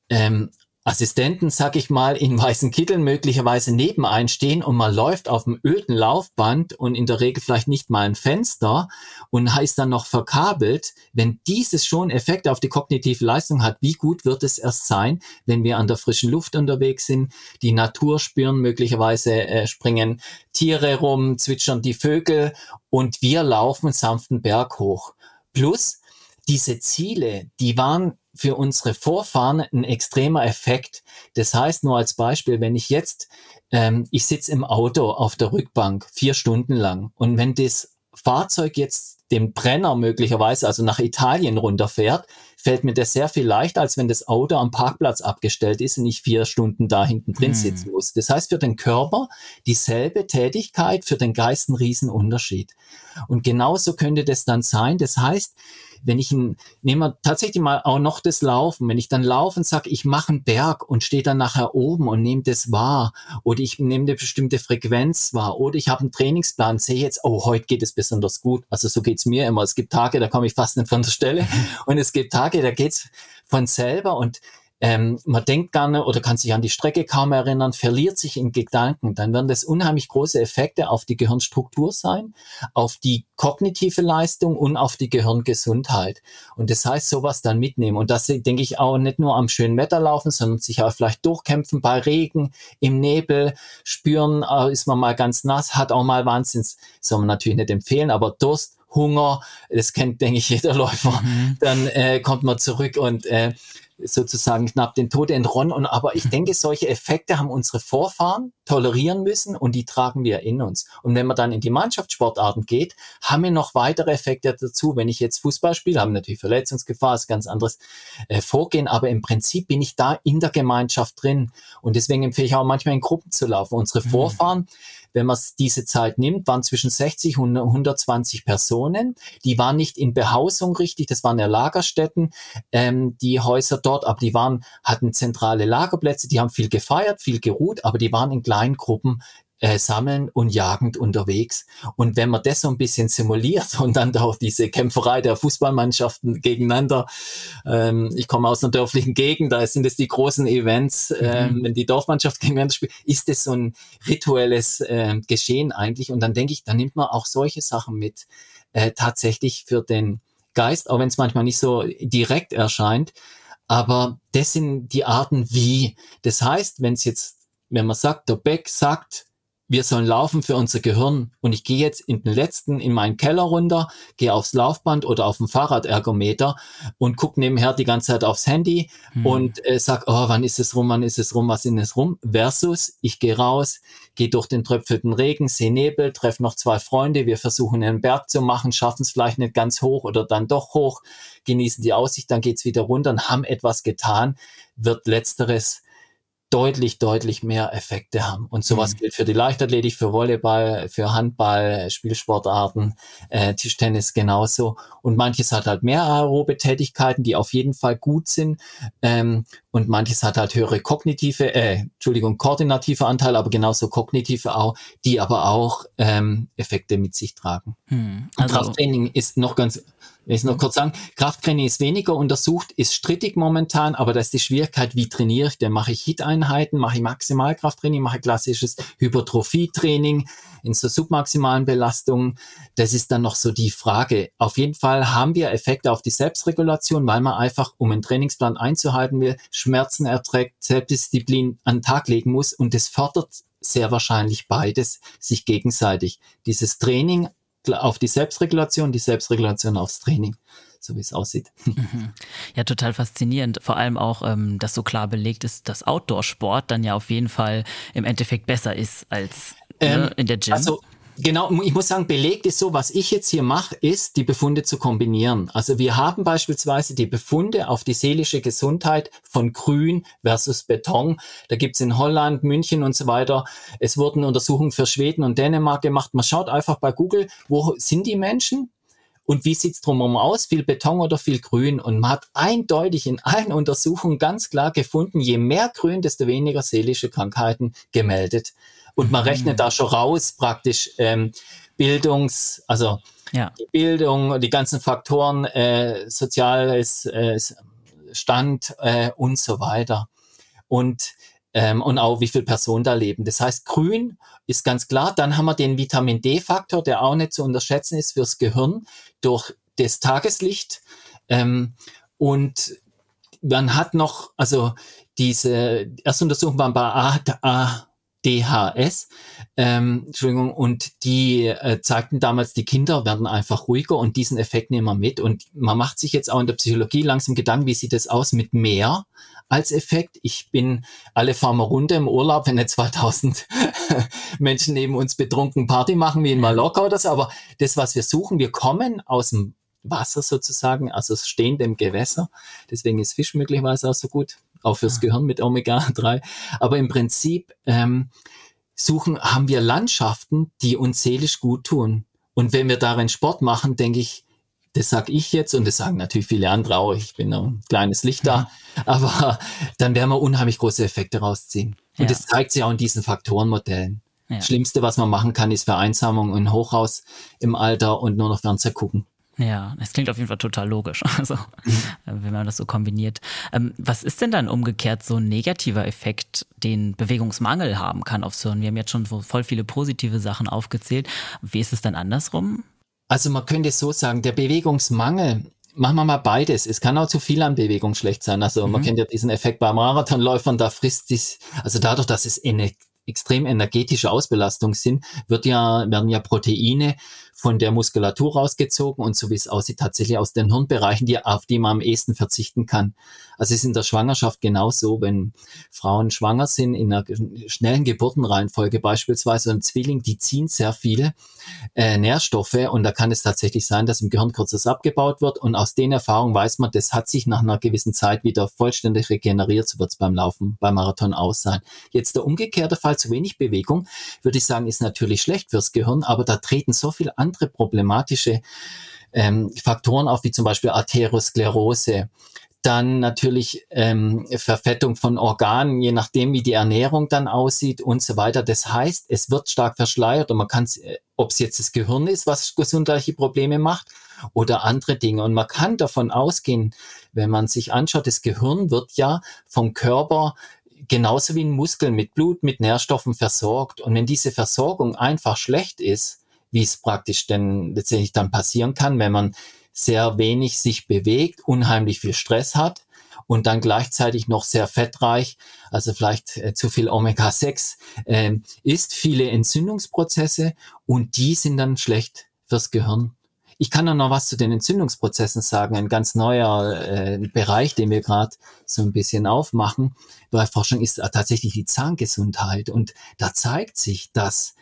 ähm, Assistenten, sag ich mal, in weißen Kitteln möglicherweise nebenein stehen und man läuft auf dem öden Laufband und in der Regel vielleicht nicht mal ein Fenster und heißt dann noch verkabelt. Wenn dieses schon Effekte auf die kognitive Leistung hat, wie gut wird es erst sein, wenn wir an der frischen Luft unterwegs sind, die Natur spüren, möglicherweise äh, springen Tiere rum, zwitschern die Vögel und wir laufen sanften Berg hoch. Plus, diese Ziele, die waren für unsere Vorfahren ein extremer Effekt. Das heißt nur als Beispiel, wenn ich jetzt, ähm, ich sitze im Auto auf der Rückbank vier Stunden lang und wenn das Fahrzeug jetzt den Brenner möglicherweise, also nach Italien runterfährt, fällt mir das sehr viel leichter, als wenn das Auto am Parkplatz abgestellt ist und ich vier Stunden da hinten drin hm. sitzen muss. Das heißt für den Körper dieselbe Tätigkeit, für den Geist ein Riesenunterschied. Und genauso könnte das dann sein. Das heißt, wenn ich ein, nehmen wir tatsächlich mal auch noch das Laufen, wenn ich dann laufe und sage, ich mache einen Berg und stehe dann nachher oben und nehme das wahr oder ich nehme eine bestimmte Frequenz wahr oder ich habe einen Trainingsplan, sehe jetzt, oh, heute geht es besonders gut. Also so geht's mir immer. Es gibt Tage, da komme ich fast nicht von der Stelle und es gibt Tage, da geht's von selber und ähm, man denkt gerne oder kann sich an die Strecke kaum erinnern, verliert sich in Gedanken, dann werden das unheimlich große Effekte auf die Gehirnstruktur sein, auf die kognitive Leistung und auf die Gehirngesundheit. Und das heißt, sowas dann mitnehmen. Und das denke ich auch nicht nur am schönen Wetter laufen, sondern sich auch vielleicht durchkämpfen bei Regen, im Nebel, spüren, äh, ist man mal ganz nass, hat auch mal Wahnsinns, soll man natürlich nicht empfehlen, aber Durst, Hunger, das kennt, denke ich, jeder Läufer, mhm. dann äh, kommt man zurück und äh, sozusagen knapp den Tod entronnen. Und aber ich denke, solche Effekte haben unsere Vorfahren tolerieren müssen und die tragen wir in uns. Und wenn man dann in die Mannschaftssportarten geht, haben wir noch weitere Effekte dazu. Wenn ich jetzt Fußball spiele, haben natürlich Verletzungsgefahr, ist ganz anderes äh, Vorgehen, aber im Prinzip bin ich da in der Gemeinschaft drin. Und deswegen empfehle ich auch manchmal in Gruppen zu laufen. Unsere mhm. Vorfahren, wenn man diese Zeit nimmt, waren zwischen 60 und 120 Personen. Die waren nicht in Behausung richtig, das waren ja Lagerstätten, ähm, die Häuser dort, aber die waren, hatten zentrale Lagerplätze, die haben viel gefeiert, viel geruht, aber die waren in kleinen Gruppen äh, sammeln und jagend unterwegs. Und wenn man das so ein bisschen simuliert und dann auch diese Kämpferei der Fußballmannschaften gegeneinander, ähm, ich komme aus einer dörflichen Gegend, da sind es die großen Events, ähm, mhm. wenn die Dorfmannschaft gegeneinander spielt, ist das so ein rituelles äh, Geschehen eigentlich. Und dann denke ich, da nimmt man auch solche Sachen mit, äh, tatsächlich für den Geist, auch wenn es manchmal nicht so direkt erscheint. Aber das sind die Arten wie. Das heißt, wenn es jetzt, wenn man sagt, der Beck sagt, wir sollen laufen für unser Gehirn. Und ich gehe jetzt in den letzten, in meinen Keller runter, gehe aufs Laufband oder auf den Fahrradergometer und gucke nebenher die ganze Zeit aufs Handy mhm. und äh, sag, oh, wann ist es rum, wann ist es rum, was ist es rum? Versus, ich gehe raus, gehe durch den tröpfelten Regen, sehe Nebel, treffe noch zwei Freunde, wir versuchen einen Berg zu machen, schaffen es vielleicht nicht ganz hoch oder dann doch hoch, genießen die Aussicht, dann geht's wieder runter und haben etwas getan, wird letzteres deutlich, deutlich mehr Effekte haben. Und sowas mhm. gilt für die Leichtathletik, für Volleyball, für Handball, Spielsportarten, äh, Tischtennis genauso. Und manches hat halt mehr aerobe Tätigkeiten, die auf jeden Fall gut sind. Ähm, und manches hat halt höhere kognitive, äh, Entschuldigung, koordinative Anteile, aber genauso kognitive auch, die aber auch ähm, Effekte mit sich tragen. Hm, also Krafttraining ist noch ganz, will ich noch kurz sagen, Krafttraining ist weniger untersucht, ist strittig momentan, aber das ist die Schwierigkeit, wie trainiere ich denn? Mache ich Hit-Einheiten, mache ich Maximalkrafttraining, mache ich klassisches Hypertrophie-Training in so submaximalen Belastungen? Das ist dann noch so die Frage. Auf jeden Fall haben wir Effekte auf die Selbstregulation, weil man einfach, um einen Trainingsplan einzuhalten will, Schmerzen erträgt, Selbstdisziplin an den Tag legen muss und das fördert sehr wahrscheinlich beides sich gegenseitig. Dieses Training auf die Selbstregulation, die Selbstregulation aufs Training, so wie es aussieht. Mhm. Ja, total faszinierend. Vor allem auch, ähm, dass so klar belegt ist, dass Outdoor-Sport dann ja auf jeden Fall im Endeffekt besser ist als ne, ähm, in der Gym. Also Genau, ich muss sagen, belegt ist so, was ich jetzt hier mache, ist, die Befunde zu kombinieren. Also wir haben beispielsweise die Befunde auf die seelische Gesundheit von Grün versus Beton. Da gibt's in Holland, München und so weiter. Es wurden Untersuchungen für Schweden und Dänemark gemacht. Man schaut einfach bei Google, wo sind die Menschen? Und wie sieht's drumherum aus? Viel Beton oder viel Grün? Und man hat eindeutig in allen Untersuchungen ganz klar gefunden, je mehr Grün, desto weniger seelische Krankheiten gemeldet. Und man rechnet mhm. da schon raus praktisch ähm, Bildungs, also ja. die Bildung, die ganzen Faktoren, äh, soziales, äh, Wasserstand äh, und so weiter. Und ähm, und auch wie viele Personen da leben. Das heißt, grün ist ganz klar. Dann haben wir den Vitamin D-Faktor, der auch nicht zu unterschätzen ist fürs Gehirn durch das Tageslicht. Ähm, und man hat noch, also diese erste Untersuchung waren bei ADHS, ähm, Entschuldigung, und die äh, zeigten damals, die Kinder werden einfach ruhiger und diesen Effekt nehmen wir mit. Und man macht sich jetzt auch in der Psychologie langsam Gedanken, wie sieht das aus mit mehr als Effekt. Ich bin alle fahren runter im Urlaub, wenn nicht 2000 Menschen neben uns betrunken Party machen, wie in Mallorca oder so. Aber das, was wir suchen, wir kommen aus dem Wasser sozusagen, also stehend im Gewässer. Deswegen ist Fisch möglicherweise auch so gut, auch fürs ah. Gehirn mit Omega-3. Aber im Prinzip ähm, suchen, haben wir Landschaften, die uns seelisch gut tun. Und wenn wir darin Sport machen, denke ich, das sage ich jetzt und das sagen natürlich viele andere auch, ich bin ein kleines Licht da, mhm. aber dann werden wir unheimlich große Effekte rausziehen. Und ja. das zeigt sich auch in diesen Faktorenmodellen. Ja. Schlimmste, was man machen kann, ist Vereinsamung und Hochhaus im Alter und nur noch Fernseher gucken. Ja, es klingt auf jeden Fall total logisch, also mhm. wenn man das so kombiniert. Ähm, was ist denn dann umgekehrt so ein negativer Effekt, den Bewegungsmangel haben kann aufs Hirn? Wir haben jetzt schon so voll viele positive Sachen aufgezählt. Wie ist es dann andersrum? Also man könnte so sagen, der Bewegungsmangel, machen wir mal beides. Es kann auch zu viel an Bewegung schlecht sein. Also mhm. man kennt ja diesen Effekt bei Marathonläufern, da frisst dies, also dadurch, dass es extrem energetische Ausbelastung sind, wird ja, werden ja Proteine von der Muskulatur rausgezogen und so wie es aussieht, tatsächlich aus den Hirnbereichen, die, auf die man am ehesten verzichten kann. Also es ist in der Schwangerschaft genauso, wenn Frauen schwanger sind, in einer schnellen Geburtenreihenfolge beispielsweise ein Zwilling, die ziehen sehr viel äh, Nährstoffe und da kann es tatsächlich sein, dass im Gehirn kurzes abgebaut wird und aus den Erfahrungen weiß man, das hat sich nach einer gewissen Zeit wieder vollständig regeneriert, so wird es beim Laufen, beim Marathon aus sein. Jetzt der umgekehrte Fall, zu wenig Bewegung, würde ich sagen, ist natürlich schlecht fürs Gehirn, aber da treten so viele andere problematische ähm, Faktoren auf, wie zum Beispiel Arteriosklerose, dann natürlich ähm, Verfettung von Organen, je nachdem, wie die Ernährung dann aussieht und so weiter. Das heißt, es wird stark verschleiert und man kann, äh, ob es jetzt das Gehirn ist, was gesundheitliche Probleme macht oder andere Dinge. Und man kann davon ausgehen, wenn man sich anschaut, das Gehirn wird ja vom Körper genauso wie ein Muskel mit Blut, mit Nährstoffen versorgt. Und wenn diese Versorgung einfach schlecht ist, wie es praktisch denn letztendlich dann passieren kann, wenn man sehr wenig sich bewegt, unheimlich viel Stress hat und dann gleichzeitig noch sehr fettreich, also vielleicht äh, zu viel Omega-6 äh, ist, viele Entzündungsprozesse und die sind dann schlecht fürs Gehirn. Ich kann noch was zu den Entzündungsprozessen sagen, ein ganz neuer äh, Bereich, den wir gerade so ein bisschen aufmachen bei Forschung ist tatsächlich die Zahngesundheit und da zeigt sich, dass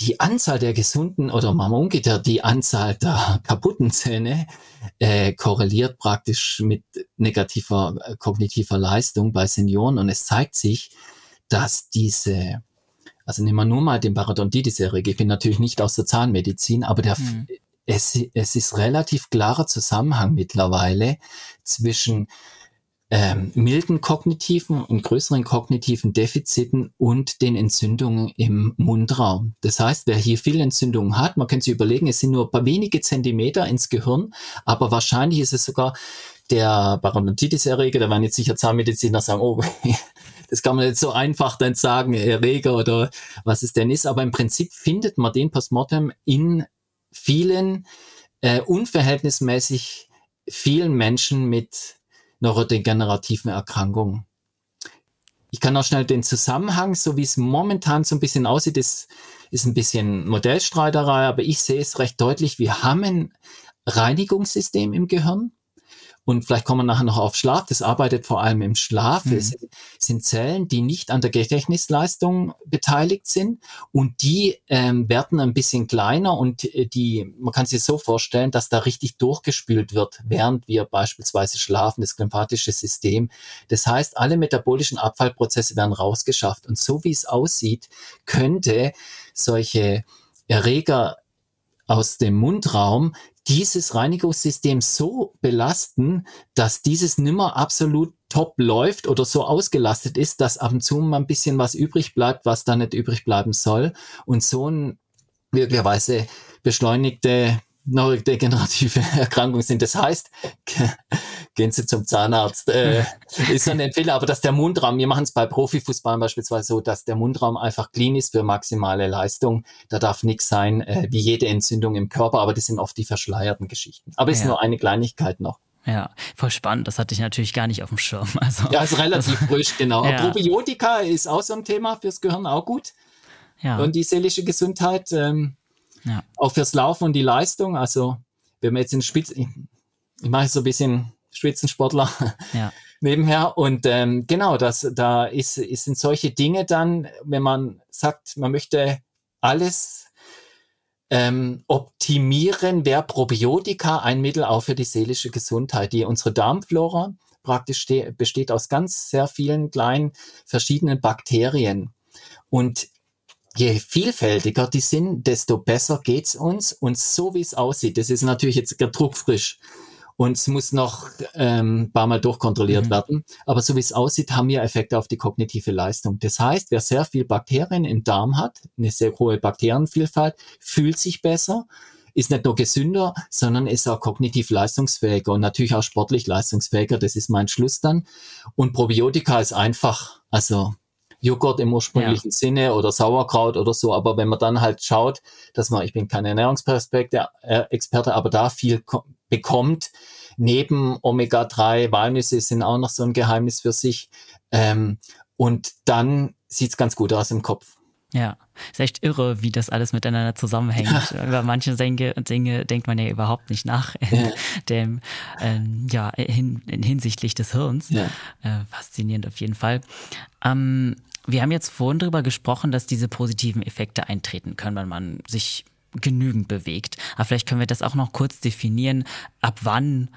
die Anzahl der gesunden oder mal umgekehrt die Anzahl der kaputten Zähne äh, korreliert praktisch mit negativer äh, kognitiver Leistung bei Senioren und es zeigt sich, dass diese also nehmen wir nur mal den Parodontitis-Erreger. Ich bin natürlich nicht aus der Zahnmedizin, aber der, mhm. es, es ist relativ klarer Zusammenhang mittlerweile zwischen ähm, milden kognitiven und größeren kognitiven Defiziten und den Entzündungen im Mundraum. Das heißt, wer hier viele Entzündungen hat, man könnte sich überlegen, es sind nur ein paar wenige Zentimeter ins Gehirn, aber wahrscheinlich ist es sogar der Parodontitis-Erreger, da werden jetzt sicher Zahnmediziner sagen, oh, das kann man jetzt so einfach dann sagen, Erreger oder was es denn ist, aber im Prinzip findet man den Postmortem in vielen äh, unverhältnismäßig vielen Menschen mit neurodegenerativen Erkrankungen. Ich kann auch schnell den Zusammenhang, so wie es momentan so ein bisschen aussieht, ist, ist ein bisschen Modellstreiterei, aber ich sehe es recht deutlich. Wir haben ein Reinigungssystem im Gehirn. Und vielleicht kommen wir nachher noch auf Schlaf. Das arbeitet vor allem im Schlaf. Mhm. Es sind Zellen, die nicht an der Gedächtnisleistung beteiligt sind und die ähm, werden ein bisschen kleiner und äh, die, man kann sich so vorstellen, dass da richtig durchgespült wird, während wir beispielsweise schlafen, das lymphatische System. Das heißt, alle metabolischen Abfallprozesse werden rausgeschafft. Und so wie es aussieht, könnte solche Erreger aus dem Mundraum dieses Reinigungssystem so belasten, dass dieses nimmer absolut top läuft oder so ausgelastet ist, dass ab und zu mal ein bisschen was übrig bleibt, was da nicht übrig bleiben soll. Und so ein möglicherweise beschleunigte neurodegenerative Erkrankungen sind. Das heißt, gehen Sie zum Zahnarzt. Äh, ist eine Empfehlung, aber dass der Mundraum, wir machen es bei Profifußballern beispielsweise so, dass der Mundraum einfach clean ist für maximale Leistung. Da darf nichts sein, äh, wie jede Entzündung im Körper, aber das sind oft die verschleierten Geschichten. Aber es ja. ist nur eine Kleinigkeit noch. Ja, voll spannend. Das hatte ich natürlich gar nicht auf dem Schirm. Also, ja, ist relativ frisch, genau. Ja. Probiotika ist auch so ein Thema fürs Gehirn auch gut. Ja. Und die seelische Gesundheit, ähm, ja. auch fürs Laufen und die Leistung. Also, wenn wir jetzt in Spitz, ich, ich mache so ein bisschen Spitzensportler ja. nebenher. Und ähm, genau, das, da ist, ist, sind solche Dinge dann, wenn man sagt, man möchte alles ähm, optimieren wäre Probiotika ein Mittel auch für die seelische Gesundheit. Die unsere Darmflora praktisch besteht aus ganz sehr vielen kleinen verschiedenen Bakterien. Und je vielfältiger die sind, desto besser geht's uns. Und so wie es aussieht, das ist natürlich jetzt druckfrisch und es muss noch ähm, paar Mal durchkontrolliert mhm. werden. Aber so wie es aussieht, haben wir Effekte auf die kognitive Leistung. Das heißt, wer sehr viel Bakterien im Darm hat, eine sehr hohe Bakterienvielfalt, fühlt sich besser, ist nicht nur gesünder, sondern ist auch kognitiv leistungsfähiger und natürlich auch sportlich leistungsfähiger. Das ist mein Schluss dann. Und Probiotika ist einfach, also Joghurt im ursprünglichen ja. Sinne oder Sauerkraut oder so. Aber wenn man dann halt schaut, dass man, ich bin kein Ernährungsexperte, äh, aber da viel bekommt. Neben Omega-3, Walnüsse sind auch noch so ein Geheimnis für sich. Ähm, und dann sieht's ganz gut aus im Kopf. Ja, ist echt irre, wie das alles miteinander zusammenhängt. Über manche Dinge, Dinge denkt man ja überhaupt nicht nach, ja. dem, ähm, ja, hin, hinsichtlich des Hirns. Ja. Äh, faszinierend auf jeden Fall. Ähm, wir haben jetzt vorhin darüber gesprochen, dass diese positiven Effekte eintreten können, wenn man sich genügend bewegt. Aber vielleicht können wir das auch noch kurz definieren, ab wann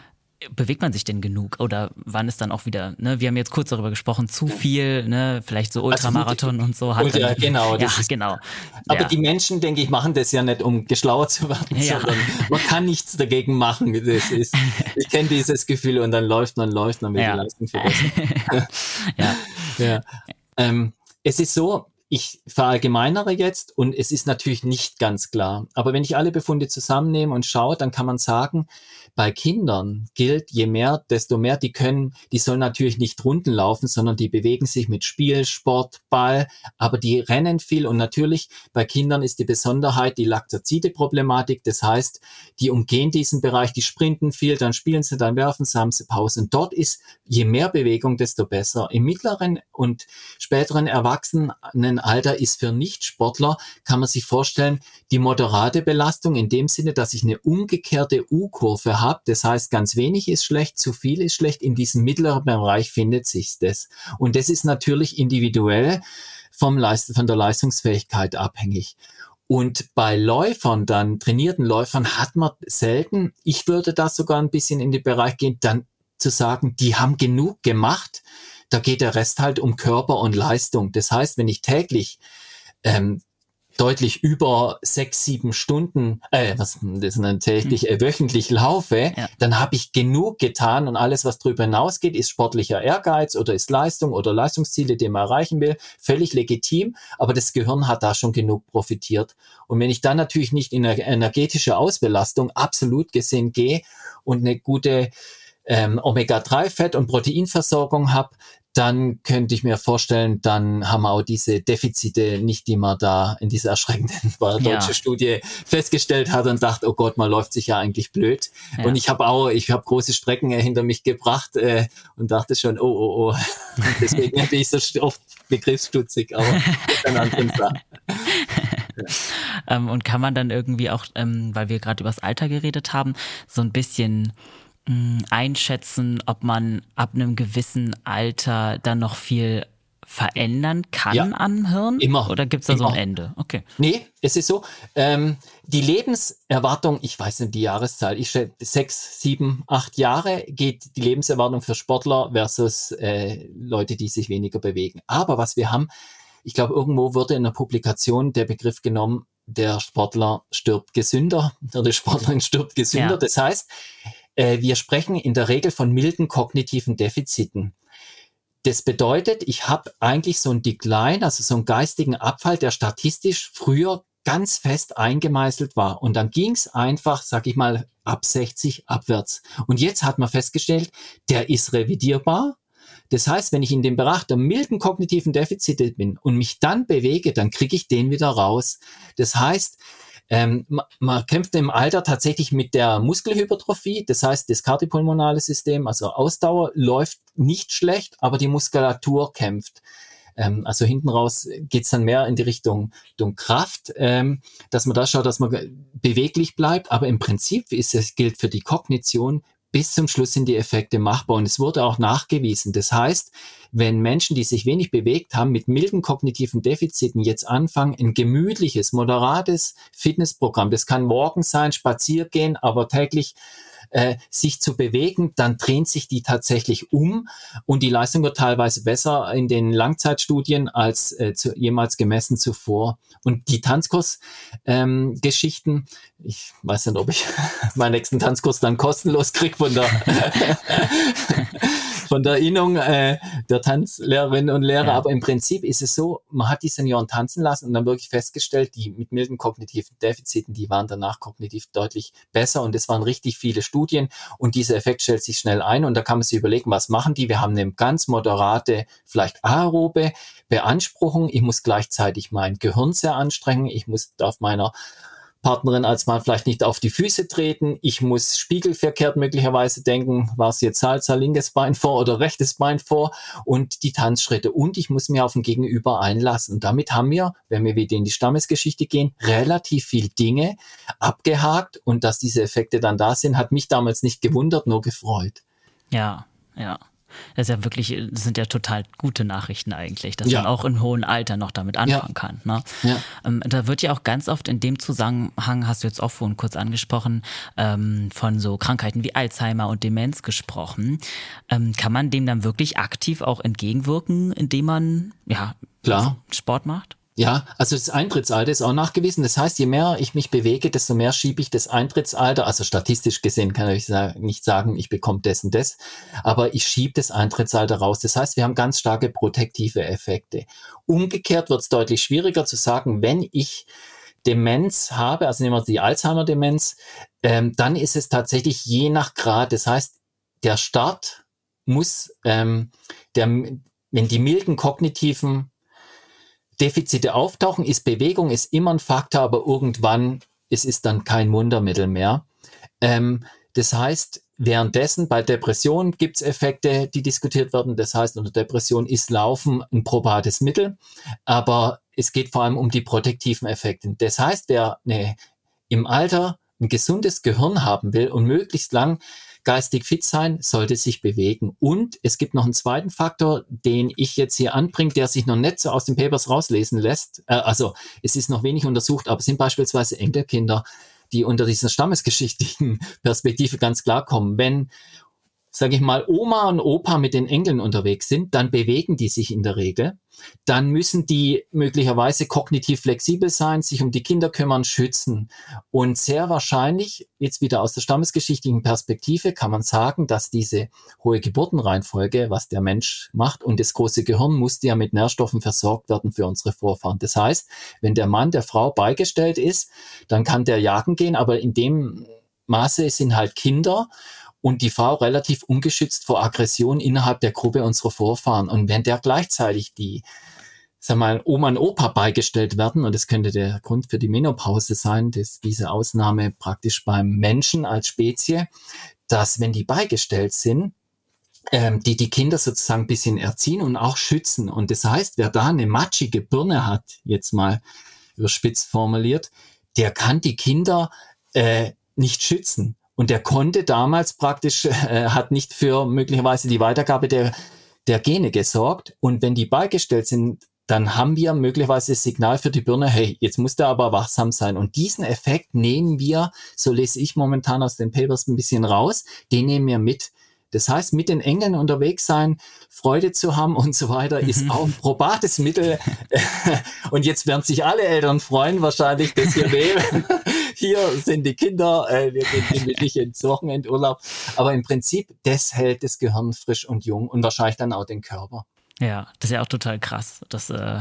bewegt man sich denn genug oder wann ist dann auch wieder, ne, wir haben jetzt kurz darüber gesprochen, zu viel, ne, vielleicht so Ultramarathon also, und so hat Ultra, genau, ja, ist, genau. Aber ja. die Menschen, denke ich, machen das ja nicht, um geschlauer zu werden, ja. sondern man kann nichts dagegen machen. Das ist, ich kenne dieses Gefühl und dann läuft man, läuft man, will ja. die Leistung verbessern. ja. ja. Ähm, es ist so, ich verallgemeinere jetzt und es ist natürlich nicht ganz klar. Aber wenn ich alle Befunde zusammennehme und schaue, dann kann man sagen, bei Kindern gilt, je mehr, desto mehr die können, die sollen natürlich nicht Runden laufen, sondern die bewegen sich mit Spiel, Sport, Ball, aber die rennen viel und natürlich bei Kindern ist die Besonderheit die Laktazide-Problematik. Das heißt, die umgehen diesen Bereich, die sprinten viel, dann spielen sie, dann werfen sie, haben sie Pause. Und dort ist je mehr Bewegung, desto besser. Im mittleren und späteren Erwachsenenalter ist für Nichtsportler, kann man sich vorstellen, die moderate Belastung in dem Sinne, dass ich eine umgekehrte U-Kurve habe. Das heißt, ganz wenig ist schlecht, zu viel ist schlecht. In diesem mittleren Bereich findet sich das. Und das ist natürlich individuell vom Leist von der Leistungsfähigkeit abhängig. Und bei Läufern, dann trainierten Läufern, hat man selten, ich würde da sogar ein bisschen in den Bereich gehen, dann zu sagen, die haben genug gemacht, da geht der Rest halt um Körper und Leistung. Das heißt, wenn ich täglich ähm, deutlich über sechs, sieben Stunden, äh, was das täglich, hm. äh, wöchentlich laufe, ja. dann habe ich genug getan und alles, was darüber hinausgeht, ist sportlicher Ehrgeiz oder ist Leistung oder Leistungsziele, die man erreichen will, völlig legitim, aber das Gehirn hat da schon genug profitiert. Und wenn ich dann natürlich nicht in eine energetische Ausbelastung absolut gesehen gehe und eine gute ähm, Omega-3-Fett- und Proteinversorgung habe, dann könnte ich mir vorstellen, dann haben wir auch diese Defizite nicht, die man da in dieser erschreckenden deutsche ja. Studie festgestellt hat und dachte, oh Gott, man läuft sich ja eigentlich blöd. Ja. Und ich habe auch, ich habe große Strecken hinter mich gebracht äh, und dachte schon, oh, oh, oh. deswegen bin ich so oft begriffsstutzig, aber dann anderen Sache. ähm, und kann man dann irgendwie auch, ähm, weil wir gerade über das Alter geredet haben, so ein bisschen einschätzen, ob man ab einem gewissen Alter dann noch viel verändern kann ja, am Hirn? Immer. Oder gibt es da immer. so ein Ende? Okay. Nee, es ist so, ähm, die Lebenserwartung, ich weiß nicht die Jahreszahl, ich schätze sechs, sieben, acht Jahre geht die Lebenserwartung für Sportler versus äh, Leute, die sich weniger bewegen. Aber was wir haben, ich glaube, irgendwo wurde in der Publikation der Begriff genommen, der Sportler stirbt gesünder oder die Sportlerin stirbt gesünder. Ja. Das heißt, äh, wir sprechen in der Regel von milden kognitiven Defiziten. Das bedeutet, ich habe eigentlich so ein Decline, also so einen geistigen Abfall, der statistisch früher ganz fest eingemeißelt war. Und dann ging es einfach, sag ich mal, ab 60 abwärts. Und jetzt hat man festgestellt, der ist revidierbar. Das heißt, wenn ich in dem Bereich der milden kognitiven Defizite bin und mich dann bewege, dann kriege ich den wieder raus. Das heißt, ähm, man, man kämpft im Alter tatsächlich mit der Muskelhypertrophie, das heißt, das kardiopulmonale System, also Ausdauer, läuft nicht schlecht, aber die Muskulatur kämpft. Ähm, also hinten raus geht's dann mehr in die Richtung, Richtung Kraft, ähm, dass man da schaut, dass man beweglich bleibt. Aber im Prinzip ist es, gilt für die Kognition bis zum Schluss sind die Effekte machbar. Und es wurde auch nachgewiesen. Das heißt, wenn Menschen, die sich wenig bewegt haben, mit milden kognitiven Defiziten jetzt anfangen, ein gemütliches, moderates Fitnessprogramm, das kann morgen sein, spazieren aber täglich äh, sich zu bewegen, dann drehen sich die tatsächlich um und die Leistung wird teilweise besser in den Langzeitstudien als äh, zu, jemals gemessen zuvor. Und die Tanzkurs-Geschichten, ähm, ich weiß nicht, ob ich meinen nächsten Tanzkurs dann kostenlos krieg von der von der Innung äh, der Tanzlehrerinnen und Lehrer. Ja. Aber im Prinzip ist es so, man hat die Senioren tanzen lassen und dann wirklich festgestellt, die mit milden kognitiven Defiziten, die waren danach kognitiv deutlich besser und es waren richtig viele Studien und dieser Effekt stellt sich schnell ein und da kann man sich überlegen, was machen die? Wir haben eine ganz moderate, vielleicht aerobe Beanspruchung. Ich muss gleichzeitig mein Gehirn sehr anstrengen. Ich muss auf meiner Partnerin als Mann vielleicht nicht auf die Füße treten. Ich muss spiegelverkehrt möglicherweise denken, war es jetzt Salsa linkes Bein vor oder rechtes Bein vor und die Tanzschritte. Und ich muss mir auf den Gegenüber einlassen. Und damit haben wir, wenn wir wieder in die Stammesgeschichte gehen, relativ viel Dinge abgehakt. Und dass diese Effekte dann da sind, hat mich damals nicht gewundert, nur gefreut. Ja, ja. Das ist ja wirklich, das sind ja total gute Nachrichten eigentlich, dass ja. man auch im hohen Alter noch damit anfangen ja. kann. Ne? Ja. Ähm, da wird ja auch ganz oft in dem Zusammenhang, hast du jetzt auch vorhin kurz angesprochen, ähm, von so Krankheiten wie Alzheimer und Demenz gesprochen. Ähm, kann man dem dann wirklich aktiv auch entgegenwirken, indem man ja Klar. Sport macht? Ja, also das Eintrittsalter ist auch nachgewiesen. Das heißt, je mehr ich mich bewege, desto mehr schiebe ich das Eintrittsalter. Also statistisch gesehen kann ich nicht sagen, ich bekomme das und das, aber ich schiebe das Eintrittsalter raus. Das heißt, wir haben ganz starke protektive Effekte. Umgekehrt wird es deutlich schwieriger zu sagen, wenn ich Demenz habe, also nehmen wir die Alzheimer-Demenz, ähm, dann ist es tatsächlich je nach Grad. Das heißt, der Start muss, ähm, der, wenn die milden kognitiven Defizite auftauchen, ist Bewegung, ist immer ein Faktor, aber irgendwann es ist dann kein Wundermittel mehr. Ähm, das heißt, währenddessen bei Depressionen gibt es Effekte, die diskutiert werden. Das heißt, unter Depression ist Laufen ein probates Mittel, aber es geht vor allem um die protektiven Effekte. Das heißt, wer ne, im Alter ein gesundes Gehirn haben will und möglichst lang geistig fit sein, sollte sich bewegen. Und es gibt noch einen zweiten Faktor, den ich jetzt hier anbringe, der sich noch nicht so aus den Papers rauslesen lässt. Äh, also es ist noch wenig untersucht, aber es sind beispielsweise Enkelkinder, die unter dieser stammesgeschichtlichen Perspektive ganz klar kommen. Wenn sage ich mal, Oma und Opa mit den Enkeln unterwegs sind, dann bewegen die sich in der Regel. Dann müssen die möglicherweise kognitiv flexibel sein, sich um die Kinder kümmern, schützen. Und sehr wahrscheinlich, jetzt wieder aus der stammesgeschichtlichen Perspektive, kann man sagen, dass diese hohe Geburtenreihenfolge, was der Mensch macht und das große Gehirn musste ja mit Nährstoffen versorgt werden für unsere Vorfahren. Das heißt, wenn der Mann der Frau beigestellt ist, dann kann der jagen gehen, aber in dem Maße sind halt Kinder und die Frau relativ ungeschützt vor Aggression innerhalb der Gruppe unserer Vorfahren. Und wenn der gleichzeitig die sag mal, Oma und Opa beigestellt werden, und das könnte der Grund für die Menopause sein, dass diese Ausnahme praktisch beim Menschen als Spezie, dass wenn die beigestellt sind, ähm, die die Kinder sozusagen ein bisschen erziehen und auch schützen. Und das heißt, wer da eine matschige Birne hat, jetzt mal überspitzt formuliert, der kann die Kinder äh, nicht schützen. Und der konnte damals praktisch, äh, hat nicht für möglicherweise die Weitergabe der, der Gene gesorgt. Und wenn die beigestellt sind, dann haben wir möglicherweise das Signal für die Birne, hey, jetzt muss der aber wachsam sein. Und diesen Effekt nehmen wir, so lese ich momentan aus den Papers ein bisschen raus, den nehmen wir mit. Das heißt, mit den Engeln unterwegs sein, Freude zu haben und so weiter, ist mhm. auch ein probates Mittel. und jetzt werden sich alle Eltern freuen, wahrscheinlich, dass wir nehmen. Hier sind die Kinder, äh, wir gehen nicht ins Wochenendurlaub. Aber im Prinzip, das hält das Gehirn frisch und jung und wahrscheinlich dann auch den Körper. Ja, das ist ja auch total krass. Das äh,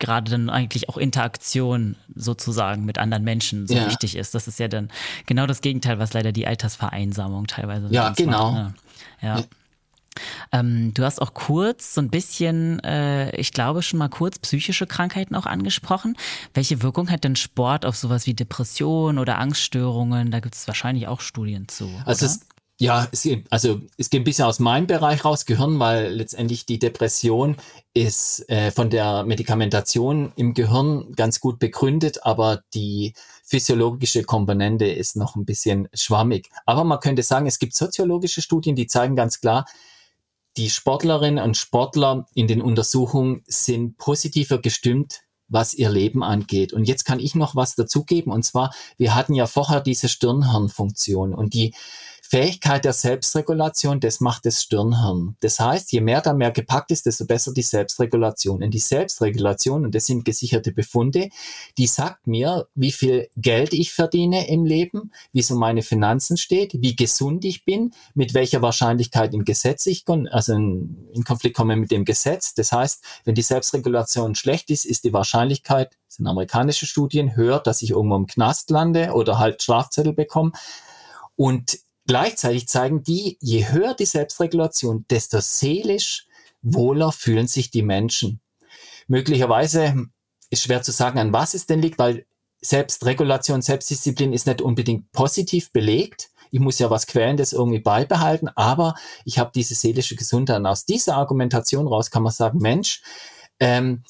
gerade dann eigentlich auch Interaktion sozusagen mit anderen Menschen so ja. wichtig ist. Das ist ja dann genau das Gegenteil, was leider die Altersvereinsamung teilweise Ja, genau. Macht, ne? ja. Ähm, du hast auch kurz so ein bisschen, äh, ich glaube schon mal kurz psychische Krankheiten auch angesprochen. Welche Wirkung hat denn Sport auf sowas wie Depressionen oder Angststörungen? Da gibt es wahrscheinlich auch Studien zu. Also es, ja, es, also es geht ein bisschen aus meinem Bereich raus, Gehirn, weil letztendlich die Depression ist äh, von der Medikamentation im Gehirn ganz gut begründet, aber die physiologische Komponente ist noch ein bisschen schwammig. Aber man könnte sagen, es gibt soziologische Studien, die zeigen ganz klar, die Sportlerinnen und Sportler in den Untersuchungen sind positiver gestimmt, was ihr Leben angeht. Und jetzt kann ich noch was dazugeben. Und zwar, wir hatten ja vorher diese Stirnhirnfunktion und die Fähigkeit der Selbstregulation, das macht das Stirnhirn. Das heißt, je mehr da mehr gepackt ist, desto besser die Selbstregulation. Und die Selbstregulation, und das sind gesicherte Befunde, die sagt mir, wie viel Geld ich verdiene im Leben, wie so meine Finanzen steht, wie gesund ich bin, mit welcher Wahrscheinlichkeit im Gesetz ich, also in, in Konflikt komme mit dem Gesetz. Das heißt, wenn die Selbstregulation schlecht ist, ist die Wahrscheinlichkeit, das sind amerikanische Studien, höher, dass ich irgendwo im Knast lande oder halt Strafzettel bekomme. Und Gleichzeitig zeigen die, je höher die Selbstregulation, desto seelisch wohler fühlen sich die Menschen. Möglicherweise ist schwer zu sagen, an was es denn liegt, weil Selbstregulation, Selbstdisziplin ist nicht unbedingt positiv belegt. Ich muss ja was Quälendes irgendwie beibehalten, aber ich habe diese seelische Gesundheit. Und aus dieser Argumentation raus kann man sagen, Mensch, ähm,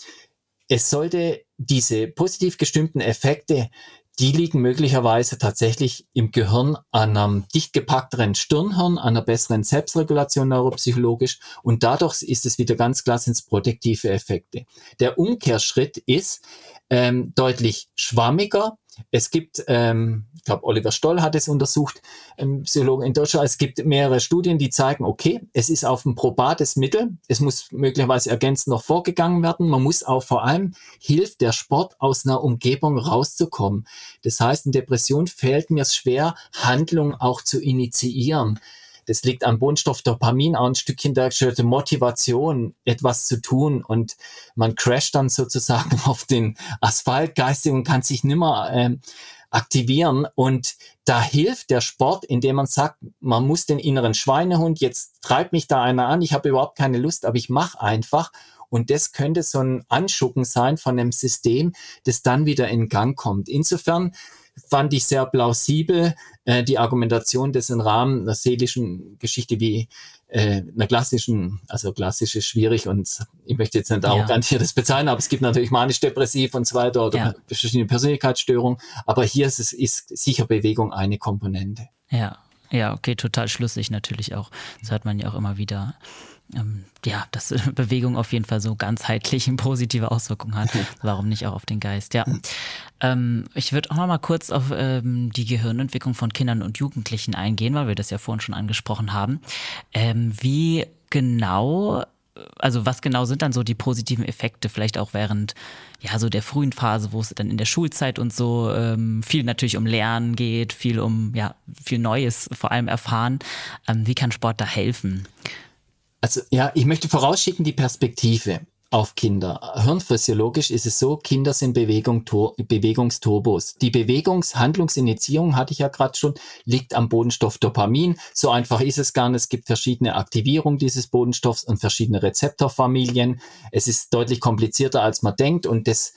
es sollte diese positiv gestimmten Effekte die liegen möglicherweise tatsächlich im Gehirn an einem dicht gepackteren Stirnhirn, an einer besseren Selbstregulation neuropsychologisch und dadurch ist es wieder ganz klar ins protektive Effekte. Der Umkehrschritt ist ähm, deutlich schwammiger, es gibt, ähm, ich glaube, Oliver Stoll hat es untersucht, ähm, Psychologen in Deutschland. Es gibt mehrere Studien, die zeigen, okay, es ist auf ein probates Mittel. Es muss möglicherweise ergänzend noch vorgegangen werden. Man muss auch vor allem hilft der Sport aus einer Umgebung rauszukommen. Das heißt, in Depression fällt mir es schwer, Handlung auch zu initiieren. Das liegt am Bodenstoff Dopamin, auch ein Stückchen der Motivation, etwas zu tun. Und man crasht dann sozusagen auf den Asphalt geistig und kann sich nimmer äh, aktivieren. Und da hilft der Sport, indem man sagt, man muss den inneren Schweinehund, jetzt treibt mich da einer an, ich habe überhaupt keine Lust, aber ich mache einfach. Und das könnte so ein Anschucken sein von einem System, das dann wieder in Gang kommt. Insofern fand ich sehr plausibel, äh, die Argumentation des im Rahmen einer seelischen Geschichte wie äh, einer klassischen, also klassisch ist schwierig und ich möchte jetzt nicht arrogant ja. hier das bezahlen, aber es gibt natürlich manisch-depressiv und so weiter oder ja. verschiedene Persönlichkeitsstörungen, aber hier ist es ist sicher Bewegung eine Komponente. Ja, ja, okay, total schlüssig natürlich auch. Das hört man ja auch immer wieder ähm, ja, dass Bewegung auf jeden Fall so ganzheitlich eine positive Auswirkungen hat. Warum nicht auch auf den Geist? Ja. Ähm, ich würde auch noch mal kurz auf ähm, die Gehirnentwicklung von Kindern und Jugendlichen eingehen, weil wir das ja vorhin schon angesprochen haben. Ähm, wie genau also was genau sind dann so die positiven Effekte, vielleicht auch während ja so der frühen Phase, wo es dann in der Schulzeit und so ähm, viel natürlich um Lernen geht, viel um ja viel Neues vor allem erfahren. Ähm, wie kann Sport da helfen? Also ja, ich möchte vorausschicken die Perspektive auf Kinder. Hirnphysiologisch ist es so, Kinder sind Bewegung, Bewegungsturbos. Die Bewegungshandlungsinitiierung, hatte ich ja gerade schon, liegt am Bodenstoff Dopamin. So einfach ist es gar nicht. Es gibt verschiedene Aktivierungen dieses Bodenstoffs und verschiedene Rezeptorfamilien. Es ist deutlich komplizierter, als man denkt und das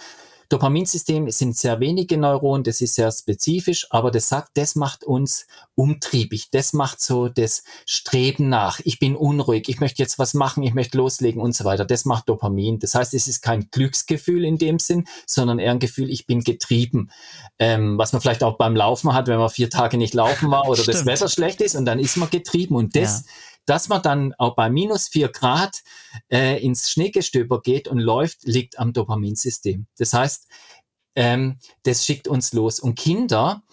Dopaminsystem sind sehr wenige Neuronen, das ist sehr spezifisch, aber das sagt, das macht uns umtriebig, das macht so das Streben nach. Ich bin unruhig, ich möchte jetzt was machen, ich möchte loslegen und so weiter. Das macht Dopamin. Das heißt, es ist kein Glücksgefühl in dem Sinn, sondern eher ein Gefühl, ich bin getrieben. Ähm, was man vielleicht auch beim Laufen hat, wenn man vier Tage nicht laufen war oder das Wetter schlecht ist und dann ist man getrieben und das ja dass man dann auch bei minus vier Grad äh, ins Schneegestöber geht und läuft, liegt am Dopaminsystem. Das heißt, ähm, das schickt uns los. Und Kinder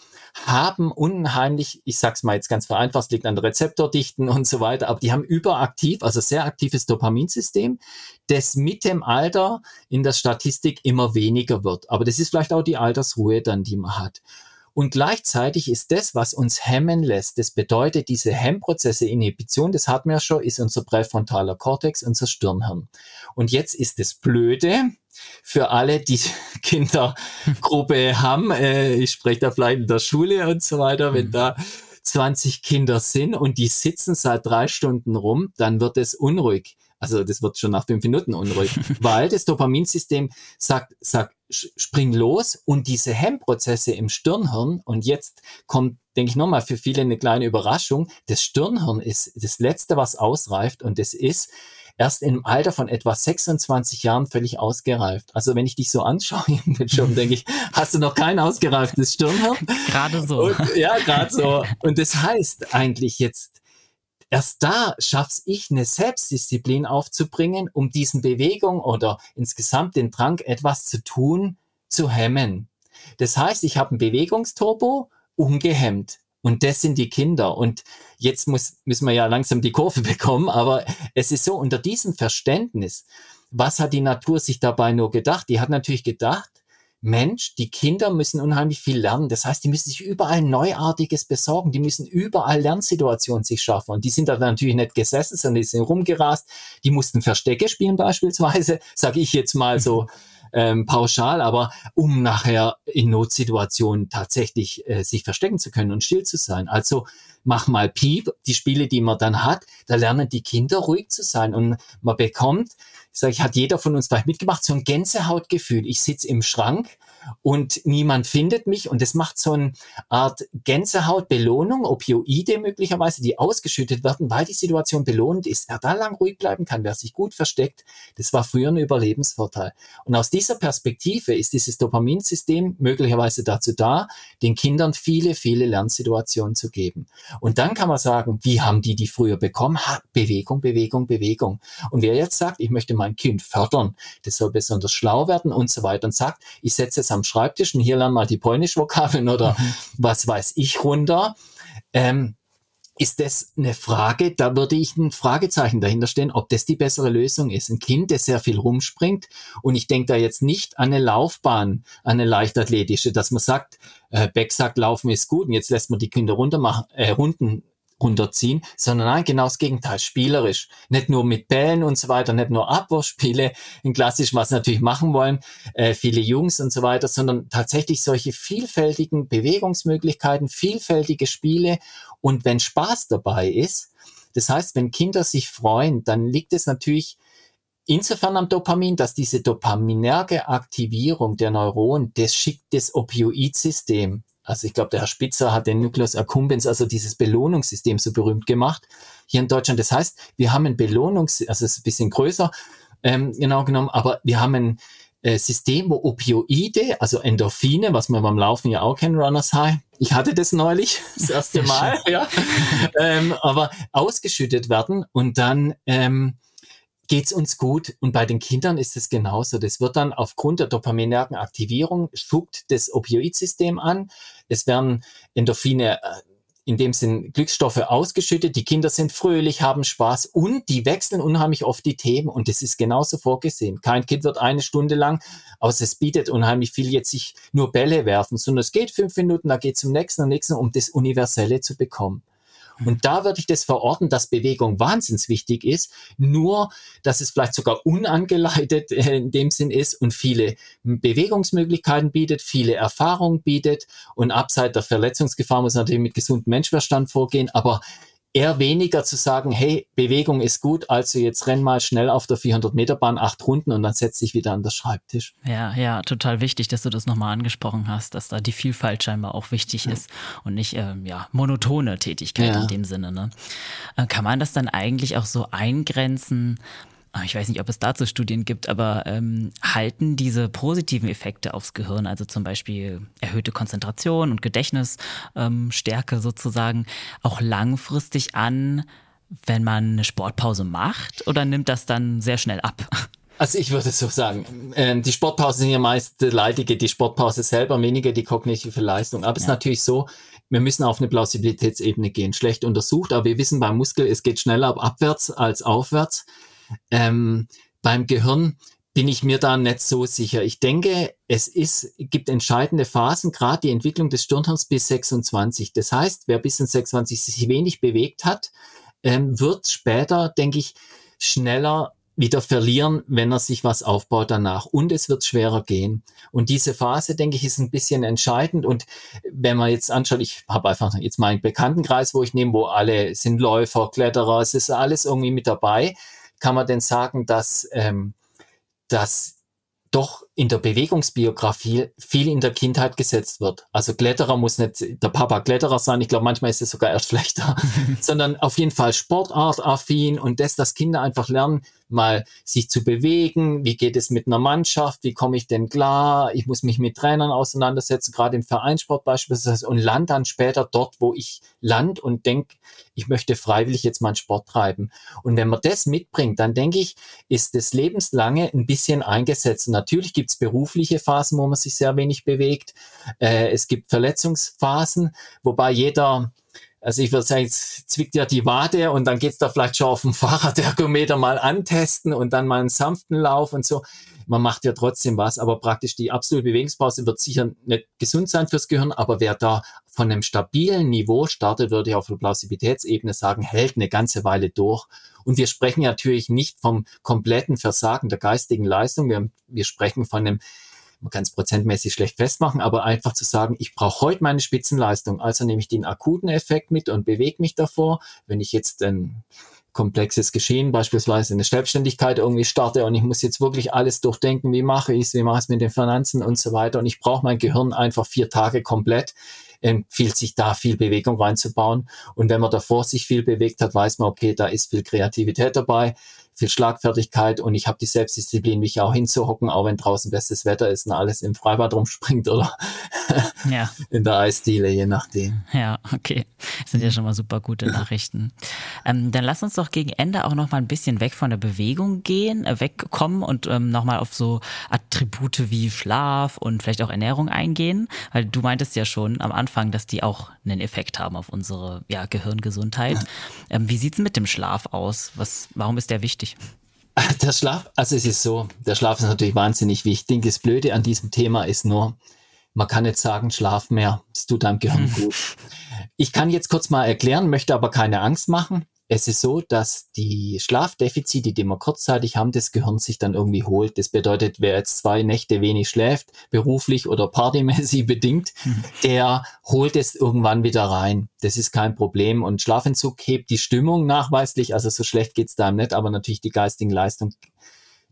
haben unheimlich, ich sag's mal jetzt ganz vereinfacht, liegt an Rezeptordichten und so weiter, aber die haben überaktiv, also sehr aktives Dopaminsystem, das mit dem Alter in der Statistik immer weniger wird. Aber das ist vielleicht auch die Altersruhe dann, die man hat. Und gleichzeitig ist das, was uns hemmen lässt, das bedeutet, diese Hemmprozesse, Inhibition, das hatten wir schon, ist unser präfrontaler Kortex, unser Stirnhirn. Und jetzt ist das Blöde, für alle, die Kindergruppe haben, äh, ich spreche da vielleicht in der Schule und so weiter, wenn mhm. da 20 Kinder sind und die sitzen seit drei Stunden rum, dann wird es unruhig. Also das wird schon nach fünf Minuten unruhig, weil das Dopaminsystem sagt, sagt, spring los und diese Hemmprozesse im Stirnhirn und jetzt kommt, denke ich nochmal, für viele eine kleine Überraschung, das Stirnhirn ist das Letzte, was ausreift und das ist, erst im Alter von etwa 26 Jahren völlig ausgereift. Also wenn ich dich so anschaue, schon denke ich, hast du noch kein ausgereiftes Stirnhirn? Gerade so. Und, ja, gerade so. Und das heißt eigentlich jetzt, erst da schaff's ich, eine Selbstdisziplin aufzubringen, um diesen Bewegung oder insgesamt den Drang, etwas zu tun, zu hemmen. Das heißt, ich habe ein Bewegungsturbo ungehemmt. Und das sind die Kinder. Und jetzt muss, müssen wir ja langsam die Kurve bekommen. Aber es ist so, unter diesem Verständnis, was hat die Natur sich dabei nur gedacht? Die hat natürlich gedacht, Mensch, die Kinder müssen unheimlich viel lernen. Das heißt, die müssen sich überall Neuartiges besorgen. Die müssen überall Lernsituationen sich schaffen. Und die sind da natürlich nicht gesessen, sondern die sind rumgerast. Die mussten Verstecke spielen beispielsweise, sage ich jetzt mal so ähm, pauschal, aber um nachher in Notsituationen tatsächlich äh, sich verstecken zu können und still zu sein. Also mach mal Piep, die Spiele, die man dann hat, da lernen die Kinder ruhig zu sein und man bekommt, ich, hat jeder von uns vielleicht mitgemacht, so ein Gänsehautgefühl. Ich sitze im Schrank und niemand findet mich und es macht so eine Art Gänsehautbelohnung, Opioide möglicherweise, die ausgeschüttet werden, weil die Situation belohnt ist. Wer da lang ruhig bleiben kann, wer sich gut versteckt, das war früher ein Überlebensvorteil. Und aus dieser Perspektive ist dieses Dopaminsystem möglicherweise dazu da, den Kindern viele, viele Lernsituationen zu geben. Und dann kann man sagen, wie haben die die früher bekommen? Ha, Bewegung, Bewegung, Bewegung. Und wer jetzt sagt, ich möchte mein Kind fördern, das soll besonders schlau werden und so weiter und sagt, ich setze es am Schreibtisch und hier lern mal die Polnisch-Vokabeln oder mhm. was weiß ich runter. Ähm, ist das eine Frage, da würde ich ein Fragezeichen dahinter stellen, ob das die bessere Lösung ist. Ein Kind, das sehr viel rumspringt und ich denke da jetzt nicht an eine Laufbahn, an eine leichtathletische, dass man sagt, äh, Beck sagt, Laufen ist gut und jetzt lässt man die Kinder runter machen, äh, Runden runterziehen, sondern nein, genau das Gegenteil, spielerisch. Nicht nur mit Bällen und so weiter, nicht nur Abwurfspiele in klassisch, was natürlich machen wollen, äh, viele Jungs und so weiter, sondern tatsächlich solche vielfältigen Bewegungsmöglichkeiten, vielfältige Spiele und wenn Spaß dabei ist, das heißt, wenn Kinder sich freuen, dann liegt es natürlich insofern am Dopamin, dass diese dopaminerge Aktivierung der Neuronen, das schickt das Opioidsystem also ich glaube, der Herr Spitzer hat den Nucleus accumbens, also dieses Belohnungssystem so berühmt gemacht hier in Deutschland. Das heißt, wir haben ein Belohnungs, also es ist ein bisschen größer, ähm, genau genommen, aber wir haben ein äh, System, wo Opioide, also Endorphine, was man beim Laufen ja auch kennt, Runners High. Ich hatte das neulich, das erste Mal, ja, ähm, aber ausgeschüttet werden und dann ähm, geht's uns gut. Und bei den Kindern ist es genauso. Das wird dann aufgrund der dopaminergen Aktivierung spuckt das Opioidsystem an. Es werden Endorphine äh, in dem Sinn Glücksstoffe ausgeschüttet. Die Kinder sind fröhlich, haben Spaß und die wechseln unheimlich oft die Themen und das ist genauso vorgesehen. Kein Kind wird eine Stunde lang, außer es bietet unheimlich viel jetzt sich nur Bälle werfen, sondern es geht fünf Minuten, da geht zum nächsten und nächsten, um das Universelle zu bekommen. Und da würde ich das verorten, dass Bewegung wahnsinnig wichtig ist, nur dass es vielleicht sogar unangeleitet in dem Sinn ist und viele Bewegungsmöglichkeiten bietet, viele Erfahrungen bietet. Und abseits der Verletzungsgefahr muss natürlich mit gesundem Menschverstand vorgehen, aber eher weniger zu sagen, hey, Bewegung ist gut, also jetzt renn mal schnell auf der 400 Meter Bahn acht Runden und dann setz dich wieder an den Schreibtisch. Ja, ja, total wichtig, dass du das nochmal angesprochen hast, dass da die Vielfalt scheinbar auch wichtig ja. ist und nicht, ähm, ja, monotone Tätigkeit ja. in dem Sinne. Ne? Äh, kann man das dann eigentlich auch so eingrenzen? Ah, ich weiß nicht, ob es dazu Studien gibt, aber ähm, halten diese positiven Effekte aufs Gehirn, also zum Beispiel erhöhte Konzentration und Gedächtnisstärke ähm, sozusagen, auch langfristig an, wenn man eine Sportpause macht oder nimmt das dann sehr schnell ab? Also ich würde so sagen, ähm, die Sportpausen sind ja meist leidige, die Sportpause selber, weniger die kognitive Leistung. Aber es ist natürlich so, wir müssen auf eine Plausibilitätsebene gehen. Schlecht untersucht, aber wir wissen beim Muskel, es geht schneller abwärts als aufwärts. Ähm, beim Gehirn bin ich mir da nicht so sicher. Ich denke, es ist, gibt entscheidende Phasen, gerade die Entwicklung des Stirnhirns bis 26. Das heißt, wer bis in 26 sich wenig bewegt hat, ähm, wird später, denke ich, schneller wieder verlieren, wenn er sich was aufbaut danach. Und es wird schwerer gehen. Und diese Phase, denke ich, ist ein bisschen entscheidend. Und wenn man jetzt anschaut, ich habe einfach jetzt meinen Bekanntenkreis, wo ich nehme, wo alle sind Läufer, Kletterer, es ist alles irgendwie mit dabei, kann man denn sagen, dass, ähm, dass doch in der Bewegungsbiografie viel in der Kindheit gesetzt wird. Also Kletterer muss nicht der Papa Kletterer sein, ich glaube, manchmal ist es sogar erst schlechter, sondern auf jeden Fall Sportartaffin und das, dass Kinder einfach lernen, mal sich zu bewegen, wie geht es mit einer Mannschaft, wie komme ich denn klar, ich muss mich mit Trainern auseinandersetzen, gerade im Vereinssport beispielsweise und land dann später dort, wo ich land und denke, ich möchte freiwillig jetzt mal einen Sport treiben. Und wenn man das mitbringt, dann denke ich, ist das lebenslange ein bisschen eingesetzt. Und natürlich gibt es berufliche Phasen, wo man sich sehr wenig bewegt. Äh, es gibt Verletzungsphasen, wobei jeder also ich würde sagen, jetzt zwickt ja die Wade und dann geht's da vielleicht schon auf dem Fahrradergometer mal antesten und dann mal einen sanften Lauf und so. Man macht ja trotzdem was, aber praktisch die absolute Bewegungspause wird sicher nicht gesund sein fürs Gehirn, aber wer da von einem stabilen Niveau startet, würde ich auf der Plausibilitätsebene sagen, hält eine ganze Weile durch. Und wir sprechen natürlich nicht vom kompletten Versagen der geistigen Leistung. Wir, wir sprechen von einem man kann es prozentmäßig schlecht festmachen, aber einfach zu sagen, ich brauche heute meine Spitzenleistung, also nehme ich den akuten Effekt mit und bewege mich davor. Wenn ich jetzt ein komplexes Geschehen, beispielsweise eine Selbstständigkeit irgendwie starte und ich muss jetzt wirklich alles durchdenken, wie mache ich es, wie mache ich es mit den Finanzen und so weiter und ich brauche mein Gehirn einfach vier Tage komplett, empfiehlt sich da viel Bewegung reinzubauen. Und wenn man davor sich viel bewegt hat, weiß man, okay, da ist viel Kreativität dabei viel Schlagfertigkeit und ich habe die Selbstdisziplin, mich auch hinzuhocken, auch wenn draußen bestes Wetter ist und alles im Freibad rumspringt oder ja. in der Eisdiele, je nachdem. Ja, okay. Das sind ja schon mal super gute Nachrichten. Ähm, dann lass uns doch gegen Ende auch noch mal ein bisschen weg von der Bewegung gehen, äh, wegkommen und ähm, noch mal auf so Attribute wie Schlaf und vielleicht auch Ernährung eingehen, weil du meintest ja schon am Anfang, dass die auch einen Effekt haben auf unsere ja, Gehirngesundheit. Ähm, wie sieht's mit dem Schlaf aus? Was, warum ist der wichtig? Wichtig? Der Schlaf, also es ist so, der Schlaf ist natürlich wahnsinnig wichtig. Das Blöde an diesem Thema ist nur, man kann nicht sagen, schlaf mehr, es tut deinem Gehirn gut. Ich kann jetzt kurz mal erklären, möchte aber keine Angst machen es ist so, dass die Schlafdefizite, die wir kurzzeitig haben, das Gehirn sich dann irgendwie holt. Das bedeutet, wer jetzt zwei Nächte wenig schläft, beruflich oder partymäßig bedingt, mhm. der holt es irgendwann wieder rein. Das ist kein Problem. Und Schlafentzug hebt die Stimmung nachweislich. Also so schlecht geht's da nicht, aber natürlich die geistigen Leistungen,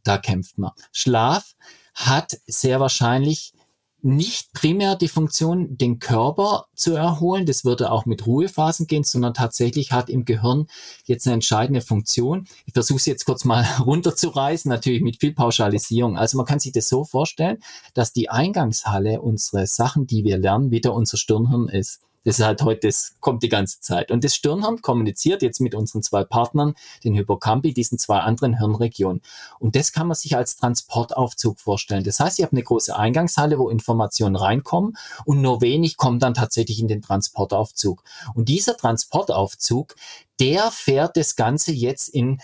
da kämpft man. Schlaf hat sehr wahrscheinlich nicht primär die Funktion, den Körper zu erholen, das würde auch mit Ruhephasen gehen, sondern tatsächlich hat im Gehirn jetzt eine entscheidende Funktion. Ich versuche es jetzt kurz mal runterzureißen, natürlich mit viel Pauschalisierung. Also man kann sich das so vorstellen, dass die Eingangshalle unsere Sachen, die wir lernen, wieder unser Stirnhirn ist. Das ist halt heute, das kommt die ganze Zeit. Und das Stirnhirn kommuniziert jetzt mit unseren zwei Partnern, den Hippocampi, diesen zwei anderen Hirnregionen. Und das kann man sich als Transportaufzug vorstellen. Das heißt, ihr habt eine große Eingangshalle, wo Informationen reinkommen und nur wenig kommen dann tatsächlich in den Transportaufzug. Und dieser Transportaufzug, der fährt das Ganze jetzt in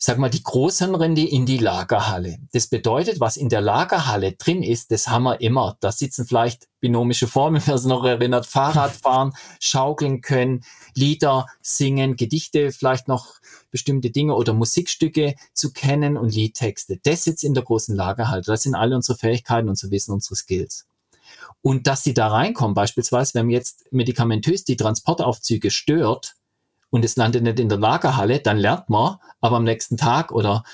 sag mal, die Großhirnrinde in die Lagerhalle. Das bedeutet, was in der Lagerhalle drin ist, das haben wir immer. Da sitzen vielleicht binomische Formen, wer es noch erinnert, Fahrradfahren, schaukeln können, Lieder singen, Gedichte, vielleicht noch bestimmte Dinge oder Musikstücke zu kennen und Liedtexte. Das sitzt in der großen Lagerhalle. Das sind alle unsere Fähigkeiten, unser Wissen, unsere Skills. Und dass sie da reinkommen, beispielsweise, wenn jetzt medikamentös die Transportaufzüge stört, und es landet nicht in der Lagerhalle, dann lernt man, aber am nächsten Tag oder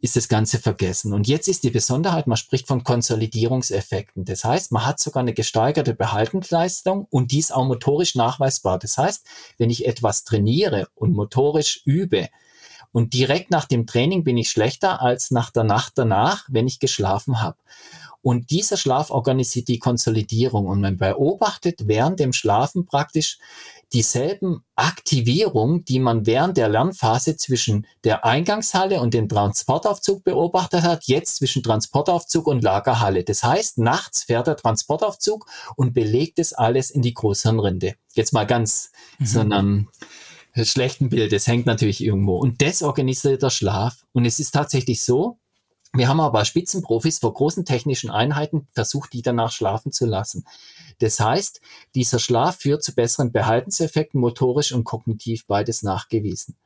ist das Ganze vergessen. Und jetzt ist die Besonderheit, man spricht von Konsolidierungseffekten. Das heißt, man hat sogar eine gesteigerte Behaltensleistung und dies auch motorisch nachweisbar. Das heißt, wenn ich etwas trainiere und motorisch übe, und direkt nach dem Training bin ich schlechter als nach der Nacht danach, wenn ich geschlafen habe. Und dieser Schlaf organisiert die Konsolidierung und man beobachtet während dem Schlafen praktisch dieselben Aktivierungen, die man während der Lernphase zwischen der Eingangshalle und dem Transportaufzug beobachtet hat, jetzt zwischen Transportaufzug und Lagerhalle. Das heißt, nachts fährt der Transportaufzug und belegt es alles in die Großhirnrinde. Jetzt mal ganz mhm. so einem schlechten Bild. Das hängt natürlich irgendwo. Und das organisiert der Schlaf. Und es ist tatsächlich so, Wir haben aber Spitzenprofis vor großen technischen Einheiten versucht, die danach schlafen zu lassen. Das heißt, dieser Schlaf führt zu besseren Behaltenseffekten, motorisch und kognitiv beides nachgewiesen.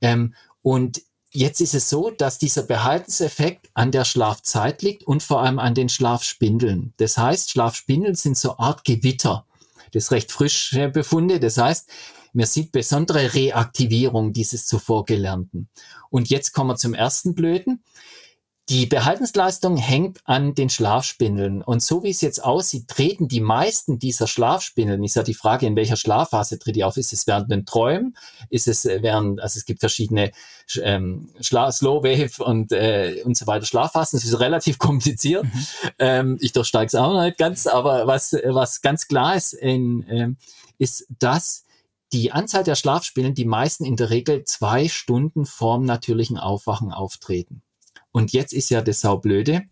Ähm, und jetzt ist es so, dass dieser Behaltenseffekt an der Schlafzeit liegt und vor allem an den Schlafspindeln. Das heißt, Schlafspindeln sind so Art Gewitter. Das ist recht frische Befunde. Das heißt, man sieht besondere Reaktivierung dieses zuvor Gelernten. Und jetzt kommen wir zum ersten Blöden. Die Behaltensleistung hängt an den Schlafspindeln. Und so wie es jetzt aussieht, treten die meisten dieser Schlafspindeln, ist ja die Frage, in welcher Schlafphase tritt die auf? Ist es während den Träumen? Ist es während, also es gibt verschiedene ähm, Slow Wave und, äh, und so weiter Schlafphasen. Das ist relativ kompliziert. Mhm. Ähm, ich durchsteige es auch nicht ganz, aber was, was ganz klar ist, in, ähm, ist, dass die Anzahl der Schlafspindeln, die meisten in der Regel zwei Stunden vorm natürlichen Aufwachen auftreten. Und jetzt ist ja das Saublöde.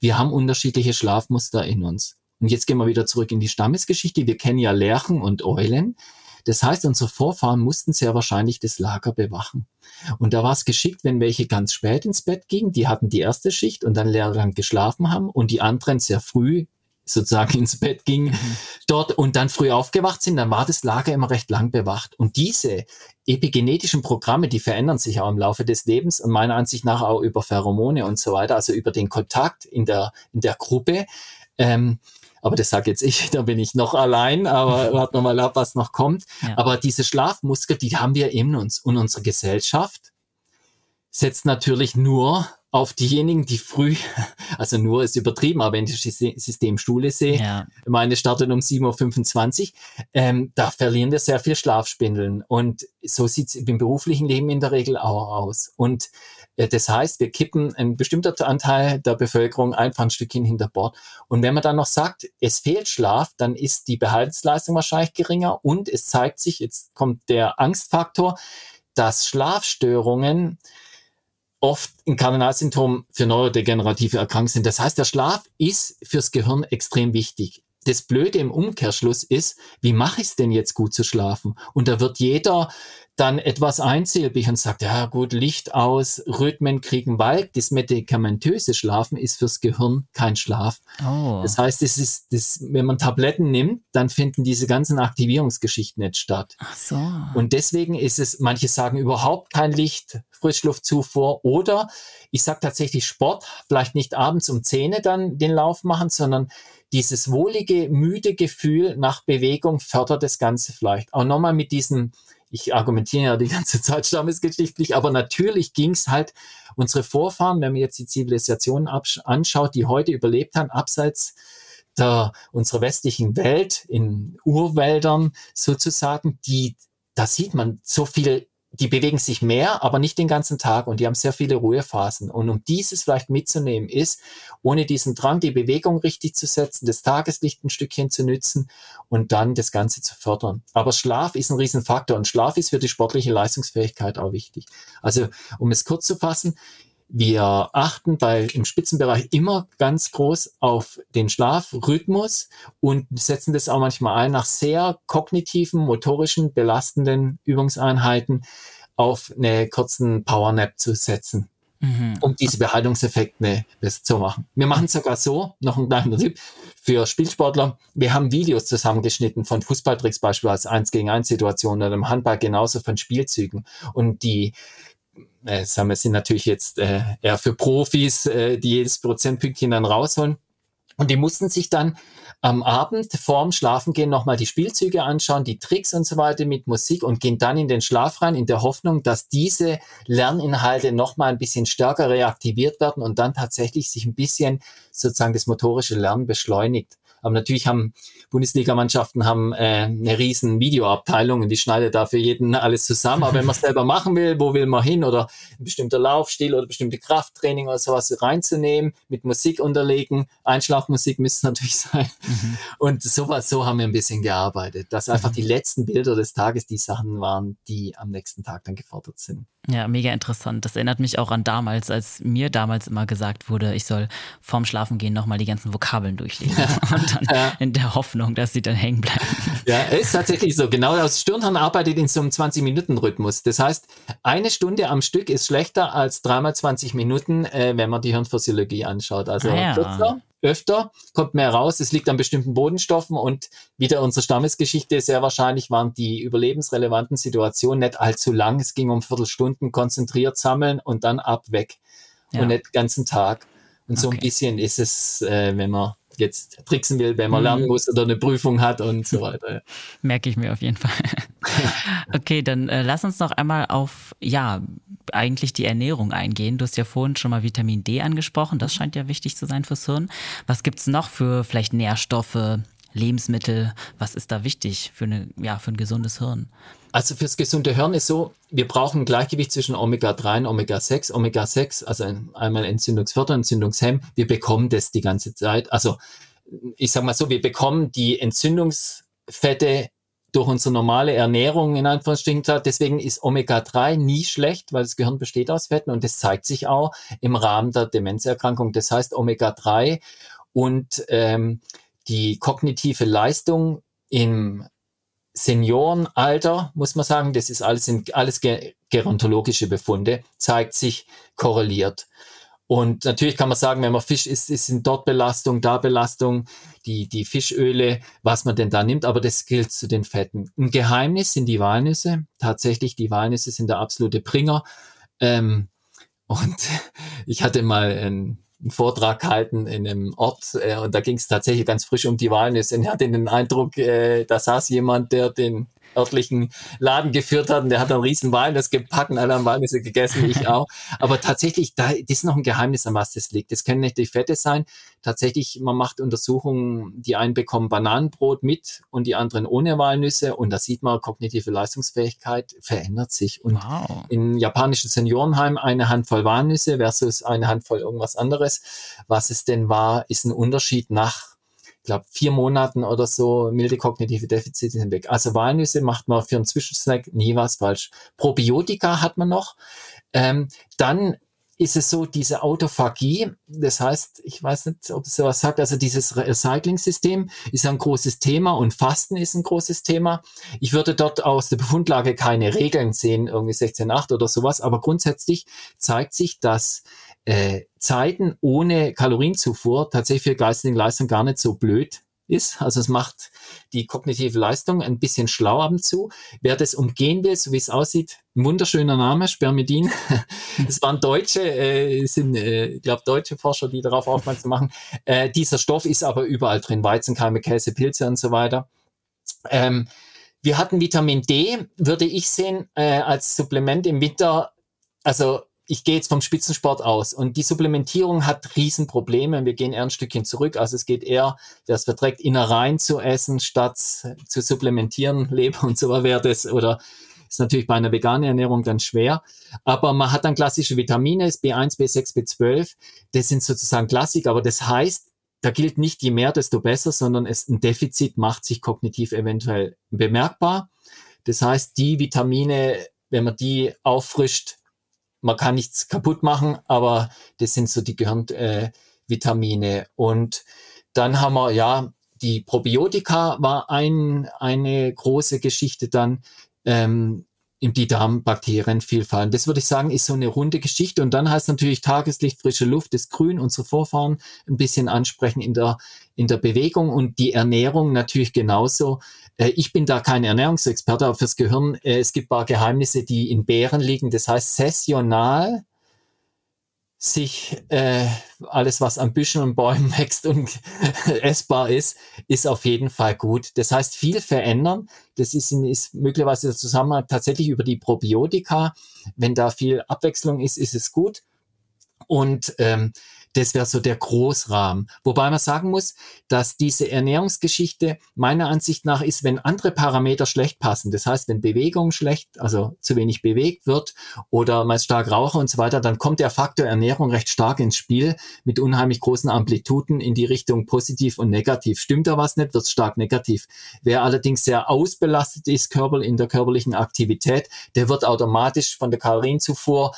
Wir haben unterschiedliche Schlafmuster in uns. Und jetzt gehen wir wieder zurück in die Stammesgeschichte. Wir kennen ja Lerchen und Eulen. Das heißt, unsere Vorfahren mussten sehr wahrscheinlich das Lager bewachen. Und da war es geschickt, wenn welche ganz spät ins Bett gingen, die hatten die erste Schicht und dann lang geschlafen haben und die anderen sehr früh sozusagen ins Bett ging mhm. dort und dann früh aufgewacht sind, dann war das Lager immer recht lang bewacht. Und diese epigenetischen Programme, die verändern sich auch im Laufe des Lebens und meiner Ansicht nach auch über Pheromone und so weiter, also über den Kontakt in der, in der Gruppe. Ähm, aber das sage jetzt ich, da bin ich noch allein, aber warten wir mal ab, was noch kommt. Ja. Aber diese Schlafmuskel, die haben wir in uns und unsere Gesellschaft setzt natürlich nur auf diejenigen, die früh, also nur ist übertrieben, aber wenn ich das System Schule sehe, ja. meine startet um 7.25 Uhr, ähm, da verlieren wir sehr viel Schlafspindeln. Und so sieht es im beruflichen Leben in der Regel auch aus. Und äh, das heißt, wir kippen ein bestimmter Anteil der Bevölkerung einfach ein Stückchen hinter Bord. Und wenn man dann noch sagt, es fehlt Schlaf, dann ist die Behaltensleistung wahrscheinlich geringer und es zeigt sich, jetzt kommt der Angstfaktor, dass Schlafstörungen oft ein Kardinalsymptom für neurodegenerative Erkrankungen sind. Das heißt, der Schlaf ist fürs Gehirn extrem wichtig. Das Blöde im Umkehrschluss ist, wie mache ich es denn jetzt gut zu schlafen? Und da wird jeder dann etwas einsilbig und sagt, ja gut, Licht aus, Rhythmen kriegen, weil das medikamentöse Schlafen ist fürs Gehirn kein Schlaf. Oh. Das heißt, es ist, das, wenn man Tabletten nimmt, dann finden diese ganzen Aktivierungsgeschichten nicht statt. Ach so. Und deswegen ist es, manche sagen überhaupt kein Licht, Frischluftzufuhr oder ich sage tatsächlich Sport, vielleicht nicht abends um Zähne dann den Lauf machen, sondern dieses wohlige, müde Gefühl nach Bewegung fördert das Ganze vielleicht. Auch nochmal mit diesem ich argumentiere ja die ganze Zeit stammesgeschichtlich, aber natürlich ging es halt unsere Vorfahren, wenn man jetzt die Zivilisationen anschaut, die heute überlebt haben, abseits der unserer westlichen Welt in Urwäldern sozusagen, die da sieht man so viel die bewegen sich mehr, aber nicht den ganzen Tag und die haben sehr viele Ruhephasen. Und um dieses vielleicht mitzunehmen, ist, ohne diesen Drang, die Bewegung richtig zu setzen, das Tageslicht ein Stückchen zu nützen und dann das Ganze zu fördern. Aber Schlaf ist ein Riesenfaktor und Schlaf ist für die sportliche Leistungsfähigkeit auch wichtig. Also, um es kurz zu fassen, wir achten bei, im Spitzenbereich immer ganz groß auf den Schlafrhythmus und setzen das auch manchmal ein nach sehr kognitiven, motorischen, belastenden Übungseinheiten auf eine kurzen Powernap zu setzen, mhm. um diese Behaltungseffekte besser zu machen. Wir machen es sogar so, noch ein kleiner Tipp für Spielsportler. Wir haben Videos zusammengeschnitten von Fußballtricks beispielsweise 1 gegen 1 Situationen oder im Handball genauso von Spielzügen und die äh, sagen wir, sind natürlich jetzt äh, eher für Profis, äh, die jedes Prozentpünktchen dann rausholen. Und die mussten sich dann am Abend vorm Schlafengehen nochmal die Spielzüge anschauen, die Tricks und so weiter mit Musik und gehen dann in den Schlaf rein in der Hoffnung, dass diese Lerninhalte nochmal ein bisschen stärker reaktiviert werden und dann tatsächlich sich ein bisschen sozusagen das motorische Lernen beschleunigt. Aber natürlich haben Bundesligamannschaften haben äh, eine riesen Videoabteilung und die schneidet da für jeden alles zusammen. Aber wenn man es selber machen will, wo will man hin oder ein bestimmter Laufstil oder bestimmte Krafttraining oder sowas reinzunehmen, mit Musik unterlegen, Einschlafmusik müsste es natürlich sein. Mhm. Und sowas, so haben wir ein bisschen gearbeitet, dass einfach mhm. die letzten Bilder des Tages die Sachen waren, die am nächsten Tag dann gefordert sind. Ja, mega interessant. Das erinnert mich auch an damals, als mir damals immer gesagt wurde, ich soll vorm Schlafengehen nochmal die ganzen Vokabeln durchlesen. Und dann ja. in der Hoffnung, dass sie dann hängen bleiben. Ja, ist tatsächlich so. Genau, das Stirnhirn arbeitet in so einem 20-Minuten-Rhythmus. Das heißt, eine Stunde am Stück ist schlechter als dreimal 20 Minuten, äh, wenn man die Hirnphysiologie anschaut. Also ah, ja. kürzer, öfter, kommt mehr raus. Es liegt an bestimmten Bodenstoffen und wieder unsere Stammesgeschichte sehr wahrscheinlich waren die überlebensrelevanten Situationen nicht allzu lang. Es ging um Viertelstunden konzentriert sammeln und dann ab weg ja. und nicht ganzen Tag. Und so ein bisschen ist es, äh, wenn man jetzt tricksen will, wenn man mhm. lernen muss oder eine Prüfung hat und so weiter. Merke ich mir auf jeden Fall. okay, dann äh, lass uns noch einmal auf, ja, eigentlich die Ernährung eingehen. Du hast ja vorhin schon mal Vitamin D angesprochen. Das scheint ja wichtig zu sein fürs Hirn. Was gibt's noch für vielleicht Nährstoffe, Lebensmittel? Was ist da wichtig für, eine, ja, für ein gesundes Hirn? Also fürs gesunde Hirn ist so, wir brauchen ein Gleichgewicht zwischen Omega-3 und Omega-6. Omega-6, also einmal Entzündungsförder, Entzündungshemm, wir bekommen das die ganze Zeit. Also ich sage mal so, wir bekommen die Entzündungsfette durch unsere normale Ernährung in Anführungsstrichen. Deswegen ist Omega-3 nie schlecht, weil das Gehirn besteht aus Fetten und das zeigt sich auch im Rahmen der Demenzerkrankung. Das heißt Omega-3 und ähm, die kognitive Leistung im Seniorenalter, muss man sagen, das ist alles, in, alles gerontologische Befunde, zeigt sich korreliert. Und natürlich kann man sagen, wenn man Fisch isst, ist sind dort Belastung, da Belastung, die, die Fischöle, was man denn da nimmt, aber das gilt zu den Fetten. Ein Geheimnis sind die Walnüsse. Tatsächlich, die Walnüsse sind der absolute Bringer. Ähm, und ich hatte mal ein einen Vortrag gehalten in einem Ort äh, und da ging es tatsächlich ganz frisch um die. Und ich hatte den Eindruck, äh, da saß jemand, der den örtlichen Laden geführt hat und der hat einen riesen Walnuss gepackt und alle haben Walnüsse gegessen, ich auch. Aber tatsächlich, da das ist noch ein Geheimnis, an was das liegt. Das können nicht die Fette sein. Tatsächlich, man macht Untersuchungen, die einen bekommen Bananenbrot mit und die anderen ohne Walnüsse und da sieht man, kognitive Leistungsfähigkeit verändert sich. Und wow. in japanischen Seniorenheim eine Handvoll Walnüsse versus eine Handvoll irgendwas anderes. Was es denn war, ist ein Unterschied nach glaube, vier Monaten oder so milde kognitive Defizite sind weg. Also Walnüsse macht man für einen Zwischensnack nie was falsch. Probiotika hat man noch. Ähm, dann ist es so, diese Autophagie, das heißt, ich weiß nicht, ob es sowas sagt, also dieses Recycling-System ist ein großes Thema und Fasten ist ein großes Thema. Ich würde dort aus der Befundlage keine Regeln sehen, irgendwie 16.8 oder sowas, aber grundsätzlich zeigt sich, dass äh, Zeiten ohne Kalorienzufuhr tatsächlich für geistige Leistung gar nicht so blöd ist. Also es macht die kognitive Leistung ein bisschen schlau ab und zu. Wer das umgehen will, so wie es aussieht, ein wunderschöner Name, Spermidin. Es waren Deutsche, äh, sind, äh, glaube, deutsche Forscher, die darauf aufmerksam machen. Äh, dieser Stoff ist aber überall drin, Weizenkeime, Käse, Pilze und so weiter. Ähm, wir hatten Vitamin D, würde ich sehen, äh, als Supplement im Winter. Also ich gehe jetzt vom Spitzensport aus und die Supplementierung hat Riesenprobleme. Wir gehen eher ein Stückchen zurück. Also es geht eher, es verträgt, Innereien zu essen, statt zu supplementieren, Leber und so wäre das oder ist natürlich bei einer veganen Ernährung dann schwer. Aber man hat dann klassische Vitamine, B1, B6, B12. Das sind sozusagen Klassik, aber das heißt, da gilt nicht je mehr, desto besser, sondern es, ein Defizit macht sich kognitiv eventuell bemerkbar. Das heißt, die Vitamine, wenn man die auffrischt, man kann nichts kaputt machen, aber das sind so die Gehirnvitamine. Äh, und dann haben wir, ja, die Probiotika war ein, eine große Geschichte dann. Ähm, die Darmbakterienvielfalt. Das würde ich sagen, ist so eine runde Geschichte. Und dann heißt natürlich Tageslicht, frische Luft, das Grün, unsere Vorfahren ein bisschen ansprechen in der, in der Bewegung und die Ernährung natürlich genauso. Äh, ich bin da kein Ernährungsexperte, aber fürs Gehirn, äh, es gibt paar Geheimnisse, die in Bären liegen. Das heißt, sessional sich äh, alles, was an Büschen und Bäumen wächst und essbar ist, ist auf jeden Fall gut. Das heißt, viel verändern. Das ist, ist möglicherweise der Zusammenhang tatsächlich über die Probiotika. Wenn da viel Abwechslung ist, ist es gut. Und ähm, das wäre so der Großrahmen. Wobei man sagen muss, dass diese Ernährungsgeschichte meiner Ansicht nach ist, wenn andere Parameter schlecht passen. Das heißt, wenn Bewegung schlecht, also zu wenig bewegt wird oder man stark rauche und so weiter, dann kommt der Faktor Ernährung recht stark ins Spiel mit unheimlich großen Amplituden in die Richtung positiv und negativ. Stimmt da was nicht, wird es stark negativ. Wer allerdings sehr ausbelastet ist, Körper in der körperlichen Aktivität, der wird automatisch von der Kalorienzufuhr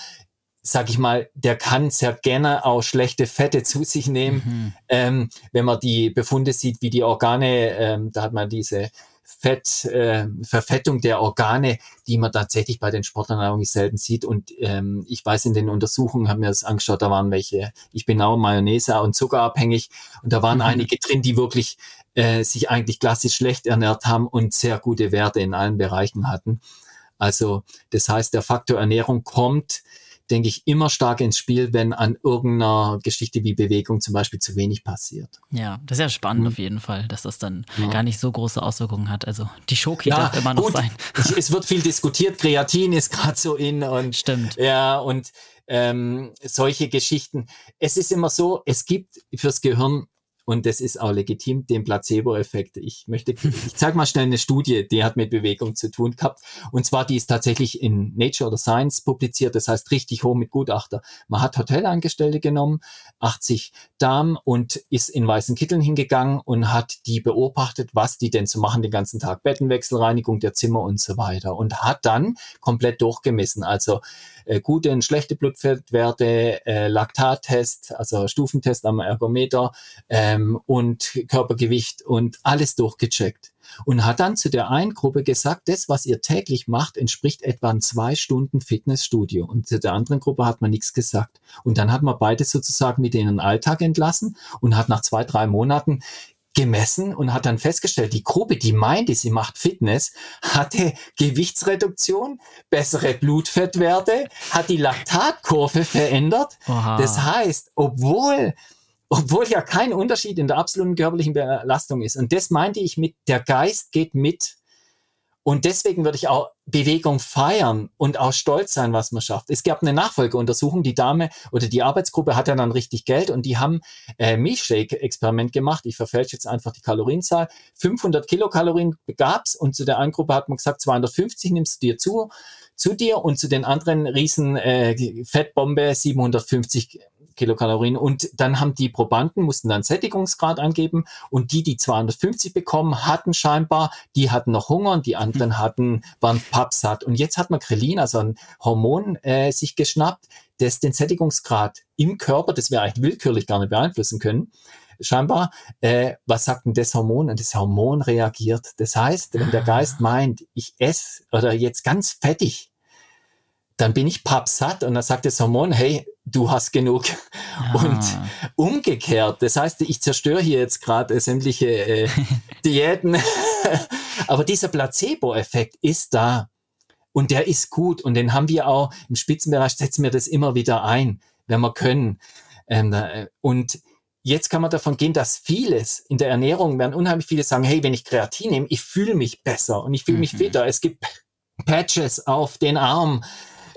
sag ich mal, der kann sehr gerne auch schlechte Fette zu sich nehmen. Mhm. Ähm, wenn man die Befunde sieht, wie die Organe, ähm, da hat man diese Fett, äh, Verfettung der Organe, die man tatsächlich bei den Sportlern eigentlich selten sieht. Und ähm, ich weiß, in den Untersuchungen haben wir das angeschaut, da waren welche, ich bin auch Mayonnaise und Zuckerabhängig und da waren mhm. einige drin, die wirklich äh, sich eigentlich klassisch schlecht ernährt haben und sehr gute Werte in allen Bereichen hatten. Also das heißt, der Faktor Ernährung kommt denke ich, immer stark ins Spiel, wenn an irgendeiner Geschichte wie Bewegung zum Beispiel zu wenig passiert. Ja, das ist ja spannend mhm. auf jeden Fall, dass das dann ja. gar nicht so große Auswirkungen hat. Also die Schoki ja, darf immer noch gut. sein. es wird viel diskutiert, Kreatin ist gerade so in und Stimmt. Ja, und ähm, solche Geschichten. Es ist immer so, es gibt fürs Gehirn und das ist auch legitim, den Placebo-Effekt. Ich möchte, ich zeige mal schnell eine Studie, die hat mit Bewegung zu tun gehabt. Und zwar, die ist tatsächlich in Nature oder Science publiziert. Das heißt, richtig hoch mit Gutachter. Man hat Hotelangestellte genommen, 80 Damen und ist in weißen Kitteln hingegangen und hat die beobachtet, was die denn zu machen den ganzen Tag. Bettenwechsel, Reinigung der Zimmer und so weiter. Und hat dann komplett durchgemessen. Also, äh, gute und schlechte Blutfettwerte, äh, Laktattest, also Stufentest am Ergometer ähm, und Körpergewicht und alles durchgecheckt. Und hat dann zu der einen Gruppe gesagt, das, was ihr täglich macht, entspricht etwa ein zwei Stunden Fitnessstudio. Und zu der anderen Gruppe hat man nichts gesagt. Und dann hat man beide sozusagen mit in den Alltag entlassen und hat nach zwei, drei Monaten gemessen und hat dann festgestellt, die Gruppe, die meinte, sie macht Fitness, hatte Gewichtsreduktion, bessere Blutfettwerte, hat die Laktatkurve verändert. Aha. Das heißt, obwohl obwohl ja kein Unterschied in der absoluten körperlichen Belastung ist. Und das meinte ich mit, der Geist geht mit und deswegen würde ich auch Bewegung feiern und auch stolz sein, was man schafft. Es gab eine Nachfolgeuntersuchung, die Dame oder die Arbeitsgruppe hatte dann richtig Geld und die haben äh, Milchshake-Experiment gemacht. Ich verfälsche jetzt einfach die Kalorienzahl. 500 Kilokalorien gab's und zu der einen Gruppe hat man gesagt, 250 nimmst du dir zu, zu dir und zu den anderen riesen äh, Fettbombe 750 Kilokalorien. Und dann haben die Probanden, mussten dann Sättigungsgrad angeben und die, die 250 bekommen, hatten scheinbar, die hatten noch Hunger und die anderen mhm. hatten, waren pappsatt. Und jetzt hat man Krelin, also ein Hormon, äh, sich geschnappt, das den Sättigungsgrad im Körper, das wir eigentlich willkürlich gar nicht beeinflussen können, scheinbar, äh, was sagt denn das Hormon? Und das Hormon reagiert. Das heißt, wenn der Geist meint, ich esse oder jetzt ganz fettig, dann bin ich pappsatt und dann sagt das Hormon, hey, du hast genug. Ah. Und umgekehrt, das heißt, ich zerstöre hier jetzt gerade sämtliche äh, Diäten, aber dieser Placebo-Effekt ist da und der ist gut und den haben wir auch im Spitzenbereich, setzen wir das immer wieder ein, wenn wir können. Ähm, äh, und jetzt kann man davon gehen, dass vieles in der Ernährung werden unheimlich viele sagen, hey, wenn ich Kreatin nehme, ich fühle mich besser und ich fühle mich mhm. fitter. Es gibt Patches auf den Arm,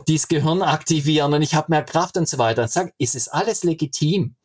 die das Gehirn aktivieren und ich habe mehr Kraft und so weiter. Und sagen, ist es alles legitim?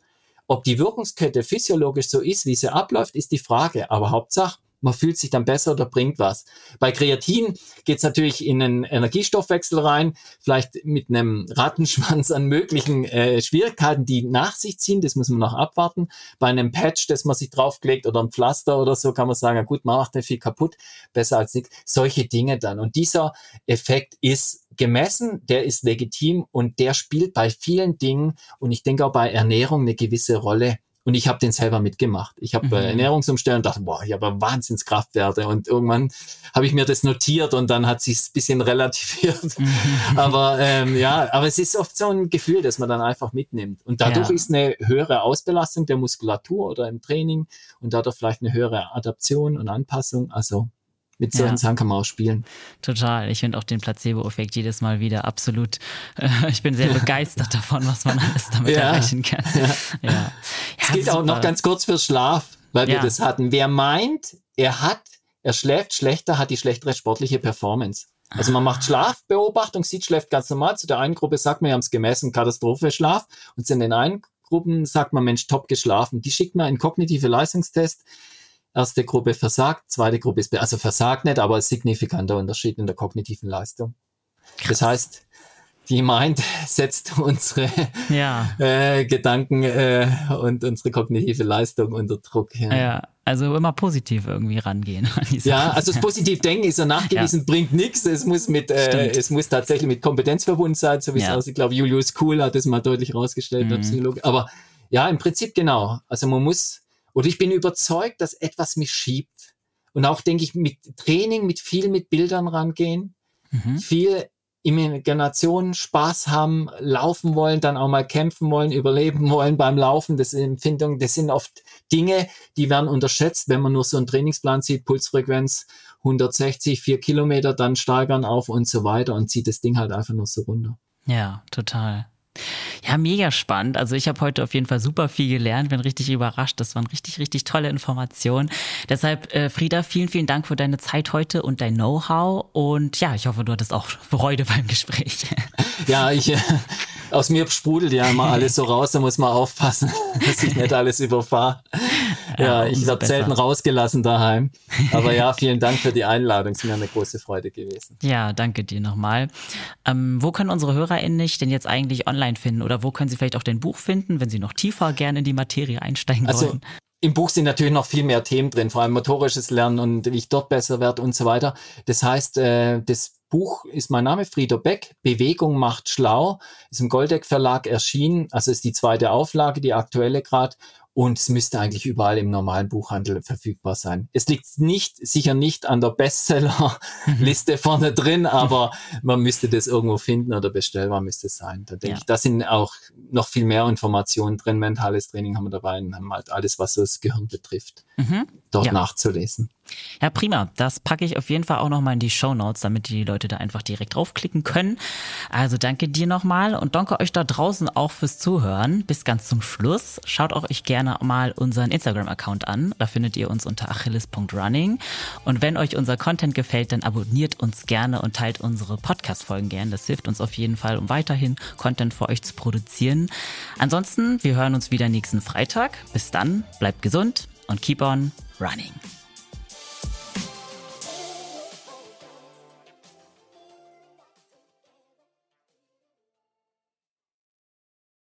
Ob die Wirkungskette physiologisch so ist, wie sie abläuft, ist die Frage. Aber Hauptsache, man fühlt sich dann besser oder bringt was. Bei Kreatin geht es natürlich in einen Energiestoffwechsel rein, vielleicht mit einem Rattenschwanz an möglichen äh, Schwierigkeiten, die nach sich ziehen, das muss man noch abwarten. Bei einem Patch, das man sich draufklickt oder ein Pflaster oder so, kann man sagen, ja gut, man macht nicht viel kaputt, besser als nichts. Solche Dinge dann. Und dieser Effekt ist gemessen, der ist legitim und der spielt bei vielen Dingen und ich denke auch bei Ernährung eine gewisse Rolle und ich habe den selber mitgemacht. Ich habe äh, mhm. Ernährungsumstellung und dachte, boah, ich habe Wahnsinnskraftwerte. Und irgendwann habe ich mir das notiert und dann hat sich ein bisschen relativiert. Mhm. aber ähm, ja, aber es ist oft so ein Gefühl, das man dann einfach mitnimmt. Und dadurch ja. ist eine höhere Ausbelastung der Muskulatur oder im Training und dadurch vielleicht eine höhere Adaption und Anpassung. Also mit solchen ja. Sachen kann man auch spielen. Total. Ich finde auch den Placebo-Effekt jedes Mal wieder absolut. Äh, ich bin sehr begeistert davon, was man alles damit ja. erreichen kann. Ja. ja. Es geht super. auch noch ganz kurz für Schlaf, weil wir das hatten. Wer meint, er hat, er schläft schlechter, hat die schlechtere sportliche Performance. Also man macht Schlafbeobachtung, sieht, schläft ganz normal. Zu der einen Gruppe sagt man, wir haben es gemessen, Katastrophe Schlaf. Und zu den einen Gruppen sagt man, Mensch, top geschlafen. Die schickt man einen kognitive Leistungstest Erste Gruppe versagt, zweite Gruppe ist, also versagt nicht, aber signifikanter Unterschied in der kognitiven Leistung. Krass. Das heißt, die Mind setzt unsere ja. äh, Gedanken äh, und unsere kognitive Leistung unter Druck. Ja. ja. also immer positiv irgendwie rangehen. Ja, also das positiv denken ist ja nachgewiesen, ja. bringt nichts. Es muss mit, äh, es muss tatsächlich mit Kompetenz verbunden sein, so wie es aussieht. Ich glaube, Julius Kuhl hat das mal deutlich rausgestellt, mhm. der Psychologe. Aber ja, im Prinzip genau. Also man muss, oder ich bin überzeugt, dass etwas mich schiebt. Und auch denke ich, mit Training, mit viel mit Bildern rangehen, mhm. viel Imagination, Spaß haben, laufen wollen, dann auch mal kämpfen wollen, überleben wollen beim Laufen. Das sind Empfindungen, das sind oft Dinge, die werden unterschätzt, wenn man nur so einen Trainingsplan sieht, Pulsfrequenz 160, vier Kilometer, dann steigern auf und so weiter und zieht das Ding halt einfach nur so runter. Ja, total. Ja, mega spannend. Also ich habe heute auf jeden Fall super viel gelernt, bin richtig überrascht. Das waren richtig, richtig tolle Informationen. Deshalb, äh, Frieda, vielen, vielen Dank für deine Zeit heute und dein Know-how. Und ja, ich hoffe, du hattest auch Freude beim Gespräch. Ja, ich, äh, aus mir sprudelt ja immer alles so raus, da muss man aufpassen, dass ich nicht alles überfahre. Ja, ja ich habe selten rausgelassen daheim. Aber ja, vielen Dank für die Einladung. Es ist mir eine große Freude gewesen. Ja, danke dir nochmal. Ähm, wo können unsere HörerInnen dich denn jetzt eigentlich online finden? Oder wo können sie vielleicht auch dein Buch finden, wenn sie noch tiefer gerne in die Materie einsteigen also, wollen? Im Buch sind natürlich noch viel mehr Themen drin, vor allem motorisches Lernen und wie ich dort besser werde und so weiter. Das heißt, äh, das Buch ist mein Name, Frieder Beck. Bewegung macht schlau. Ist im Goldeck Verlag erschienen. Also ist die zweite Auflage, die aktuelle gerade und es müsste eigentlich überall im normalen Buchhandel verfügbar sein. Es liegt nicht, sicher nicht an der Bestsellerliste vorne drin, aber man müsste das irgendwo finden oder bestellbar müsste es sein. Da denke ja. ich, da sind auch noch viel mehr Informationen drin. Mentales Training haben wir dabei und haben halt alles, was das Gehirn betrifft, mhm. dort ja. nachzulesen. Ja, prima. Das packe ich auf jeden Fall auch nochmal in die Show Notes, damit die Leute da einfach direkt draufklicken können. Also danke dir nochmal und danke euch da draußen auch fürs Zuhören. Bis ganz zum Schluss. Schaut auch euch gerne mal unseren Instagram-Account an. Da findet ihr uns unter achilles.running. Und wenn euch unser Content gefällt, dann abonniert uns gerne und teilt unsere Podcast-Folgen gerne. Das hilft uns auf jeden Fall, um weiterhin Content für euch zu produzieren. Ansonsten, wir hören uns wieder nächsten Freitag. Bis dann, bleibt gesund und keep on running.